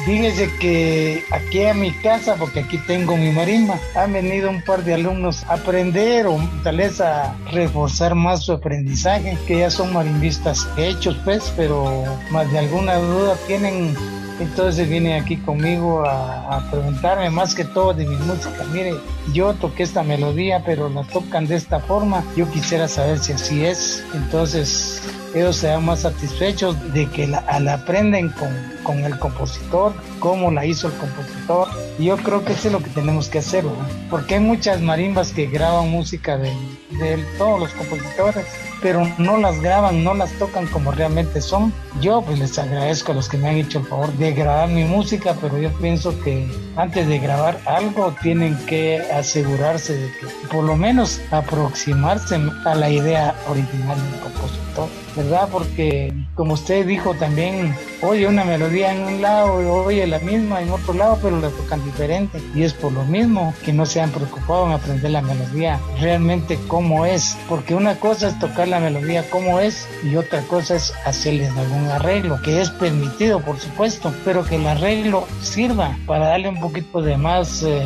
Fíjese que aquí a mi casa, porque aquí tengo mi marimba, han venido un par de alumnos a aprender o tal vez a reforzar más su aprendizaje, que ya son marimbistas hechos, pues, pero más de alguna duda tienen entonces viene aquí conmigo a, a, preguntarme más que todo de mi música. Mire, yo toqué esta melodía, pero la tocan de esta forma. Yo quisiera saber si así es. Entonces ellos se dan más satisfechos de que la, aprenden con, con, el compositor, cómo la hizo el compositor. Y yo creo que eso es lo que tenemos que hacer, porque hay muchas marimbas que graban música de, de todos los compositores pero no las graban, no las tocan como realmente son. Yo pues les agradezco a los que me han hecho el favor de grabar mi música, pero yo pienso que antes de grabar algo tienen que asegurarse de que por lo menos aproximarse a la idea original del compositor, ¿verdad? Porque como usted dijo también, oye una melodía en un lado, oye la misma en otro lado, pero la tocan diferente. Y es por lo mismo que no se han preocupado en aprender la melodía realmente cómo es, porque una cosa es tocar la melodía como es y otra cosa es hacerle algún arreglo, que es permitido por supuesto, pero que el arreglo sirva para darle un poquito de más eh,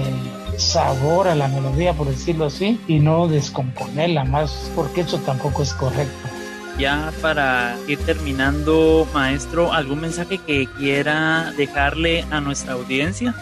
sabor a la melodía, por decirlo así, y no descomponerla más, porque eso tampoco es correcto. Ya para ir terminando, maestro, ¿algún mensaje que quiera dejarle a nuestra audiencia?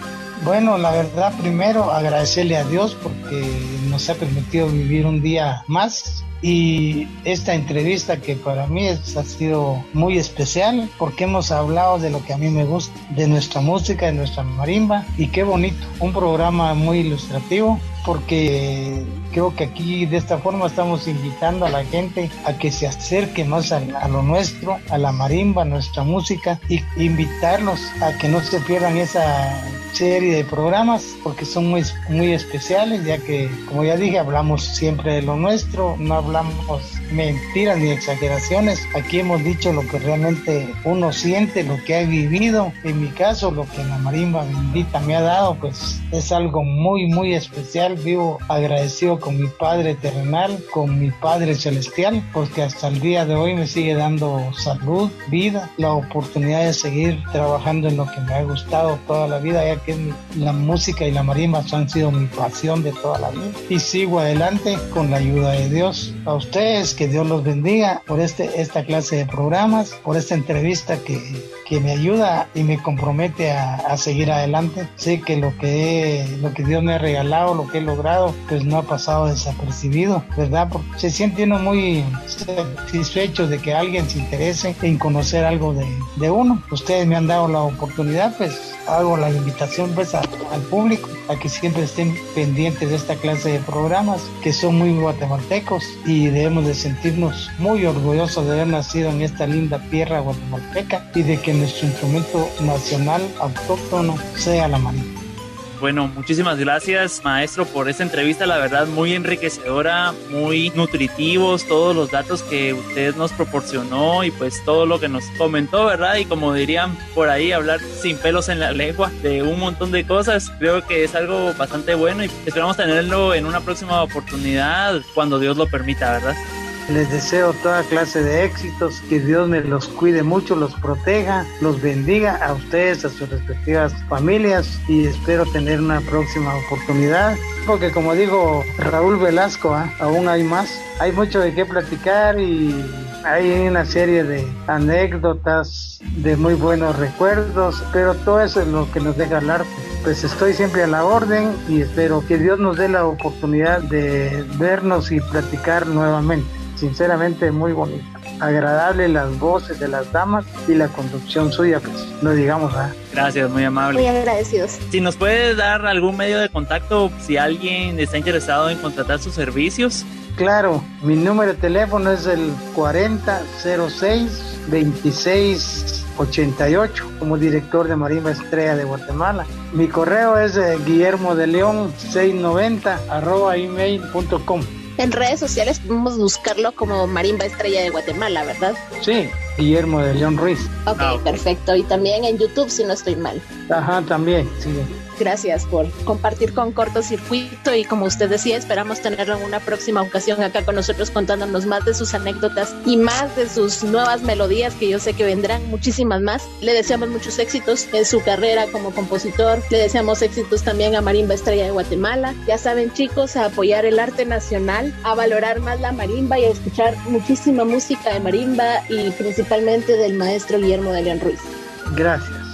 Bueno, la verdad, primero agradecerle a Dios porque nos ha permitido vivir un día más y esta entrevista que para mí es, ha sido muy especial porque hemos hablado de lo que a mí me gusta, de nuestra música, de nuestra marimba y qué bonito, un programa muy ilustrativo porque creo que aquí de esta forma estamos invitando a la gente a que se acerque más a, lo nuestro, a la marimba, a nuestra música y invitarlos a que no se pierdan esa serie de programas porque son muy, muy especiales ya que como ya dije hablamos siempre de lo nuestro, no hablamos mentiras ni exageraciones. Aquí hemos dicho lo que realmente uno siente, lo que ha vivido. En mi caso, lo que la marimba bendita me ha dado, pues es algo muy, muy especial. Vivo agradecido con mi Padre terrenal, con mi Padre celestial, porque hasta el día de hoy me sigue dando salud, vida, la oportunidad de seguir trabajando en lo que me ha gustado toda la vida, ya que la música y la marimba han sido mi pasión de toda la vida. Y sigo adelante con la ayuda de Dios. A ustedes, que Dios los bendiga por este, esta clase de programas, por esta entrevista que, que me ayuda y me compromete a, a, seguir adelante. Sé que lo que, lo que Dios me ha regalado, lo que he logrado, pues no ha pasado desapercibido, ¿verdad? Porque se siente uno muy satisfecho de que alguien se interese en conocer algo de, de uno. Ustedes me han dado la oportunidad, pues hago la invitación pues al público a que siempre estén pendientes de esta clase de programas que son muy guatemaltecos y debemos de sentirnos muy orgullosos de haber nacido en esta linda tierra guatemalteca y de que nuestro instrumento nacional autóctono sea la marimba. Bueno, muchísimas gracias, maestro, por esta entrevista. La verdad, muy enriquecedora, muy nutritivos, todos los datos que usted nos proporcionó y pues todo lo que nos comentó, ¿verdad? Y como dirían por ahí, hablar sin pelos en la lengua de un montón de cosas. Creo que es algo bastante bueno y esperamos tenerlo en una próxima oportunidad cuando Dios lo permita, ¿verdad? Les deseo toda clase de éxitos, que Dios me los cuide mucho, los proteja, los bendiga a ustedes, a sus respectivas familias y espero tener una próxima oportunidad. Porque como dijo Raúl Velasco, ¿eh? aún hay más, hay mucho de qué platicar y hay una serie de anécdotas, de muy buenos recuerdos, pero todo eso es lo que nos deja el arte. Pues estoy siempre a la orden y espero que Dios nos dé la oportunidad de vernos y platicar nuevamente sinceramente muy bonito. Agradable las voces de las damas y la conducción suya, pues no digamos nada. Gracias, muy amable. Muy agradecidos. Si nos puede dar algún medio de contacto si alguien está interesado en contratar sus servicios. Claro, mi número de teléfono es el 4006 2688 como director de Marimba Estrella de Guatemala. Mi correo es eh, guillermo de león 690 arroba email.com. En redes sociales podemos buscarlo como Marimba Estrella de Guatemala, ¿verdad? Sí, Guillermo de León Ruiz. Ok, Ah, ok. perfecto. Y también en YouTube, si no estoy mal. Ajá, también, sí. Gracias por compartir con cortocircuito y como usted decía, esperamos tenerlo en una próxima ocasión acá con nosotros contándonos más de sus anécdotas y más de sus nuevas melodías que yo sé que vendrán muchísimas más. Le deseamos muchos éxitos en su carrera como compositor. Le deseamos éxitos también a Marimba Estrella de Guatemala. Ya saben chicos, a apoyar el arte nacional, a valorar más la marimba y a escuchar muchísima música de marimba y principalmente del maestro Guillermo de León Ruiz. Gracias.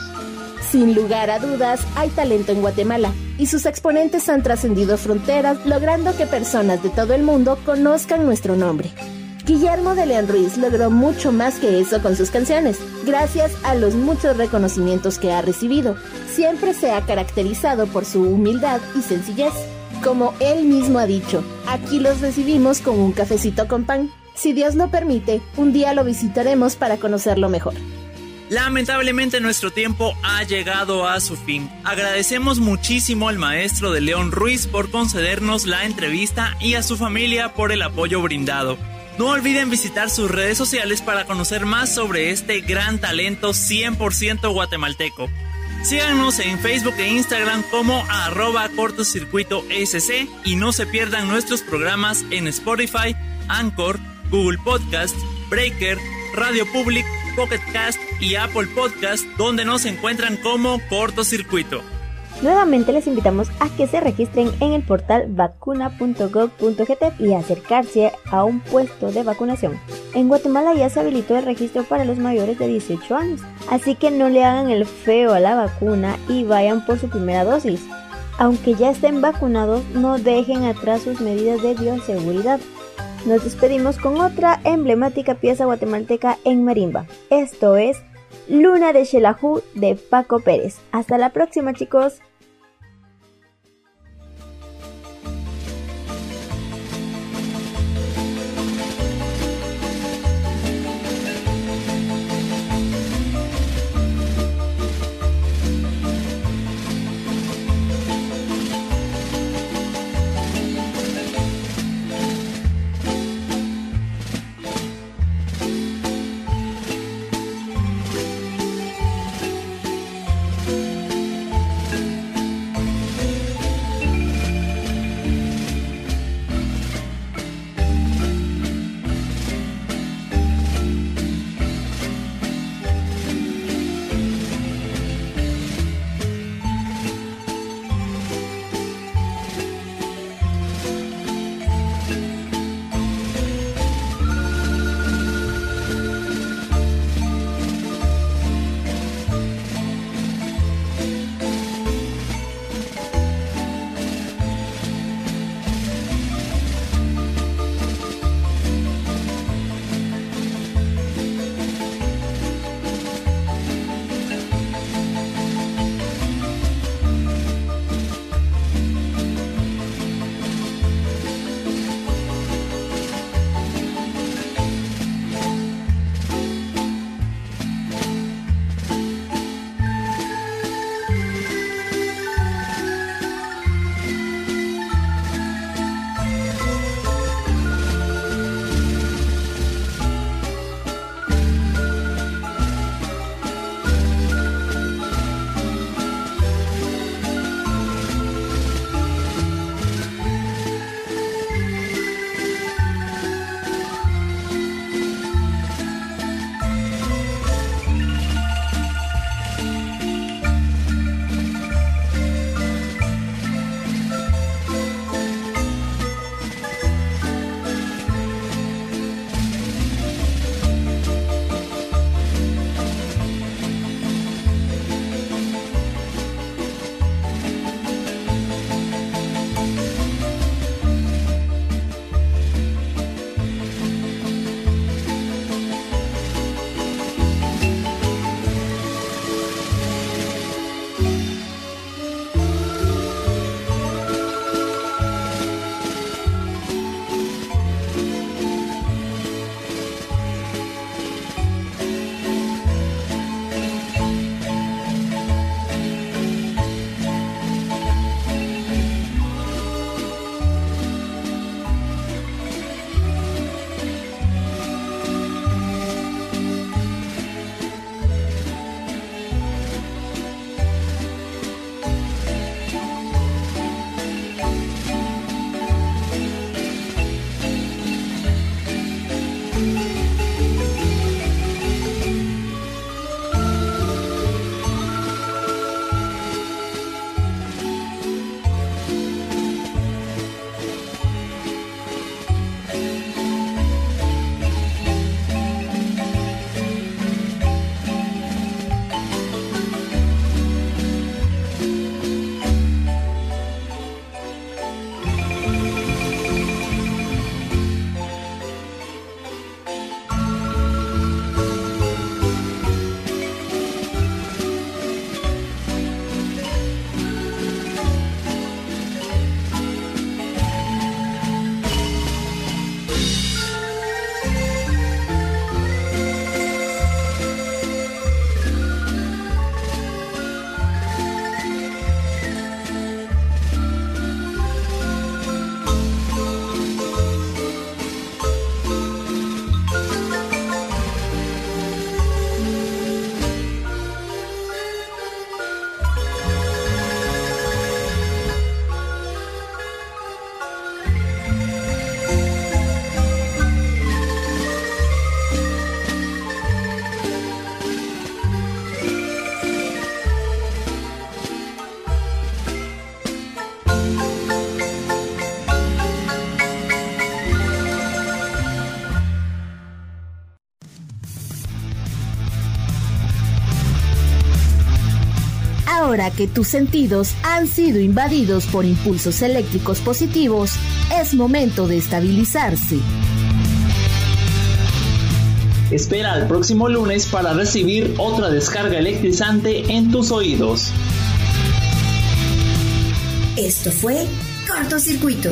Sin lugar a dudas, hay talento en Guatemala y sus exponentes han trascendido fronteras, logrando que personas de todo el mundo conozcan nuestro nombre. Guillermo de León Ruiz logró mucho más que eso con sus canciones, gracias a los muchos reconocimientos que ha recibido. Siempre se ha caracterizado por su humildad y sencillez. Como él mismo ha dicho, aquí los recibimos con un cafecito con pan. Si Dios lo permite, un día lo visitaremos para conocerlo mejor. Lamentablemente nuestro tiempo ha llegado a su fin. Agradecemos muchísimo al maestro de León Ruiz por concedernos la entrevista y a su familia por el apoyo brindado. No olviden visitar sus redes sociales para conocer más sobre este gran talento 100% guatemalteco. Síganos en Facebook e Instagram como arroba cortocircuito SC y no se pierdan nuestros programas en Spotify, Anchor, Google Podcast, Breaker, Radio Public, Pocket Cast y Apple Podcast, donde nos encuentran como cortocircuito. Nuevamente les invitamos a que se registren en el portal vacuna.gov.gt y acercarse a un puesto de vacunación. En Guatemala ya se habilitó el registro para los mayores de 18 años, así que no le hagan el feo a la vacuna y vayan por su primera dosis. Aunque ya estén vacunados, no dejen atrás sus medidas de bioseguridad. Nos despedimos con otra emblemática pieza guatemalteca en marimba. Esto es Luna de Xelajú de Paco Pérez. Hasta la próxima chicos. Ahora que tus sentidos han sido invadidos por impulsos eléctricos positivos, es momento de estabilizarse. Espera al próximo lunes para recibir otra descarga electrizante en tus oídos. Esto fue Cortocircuito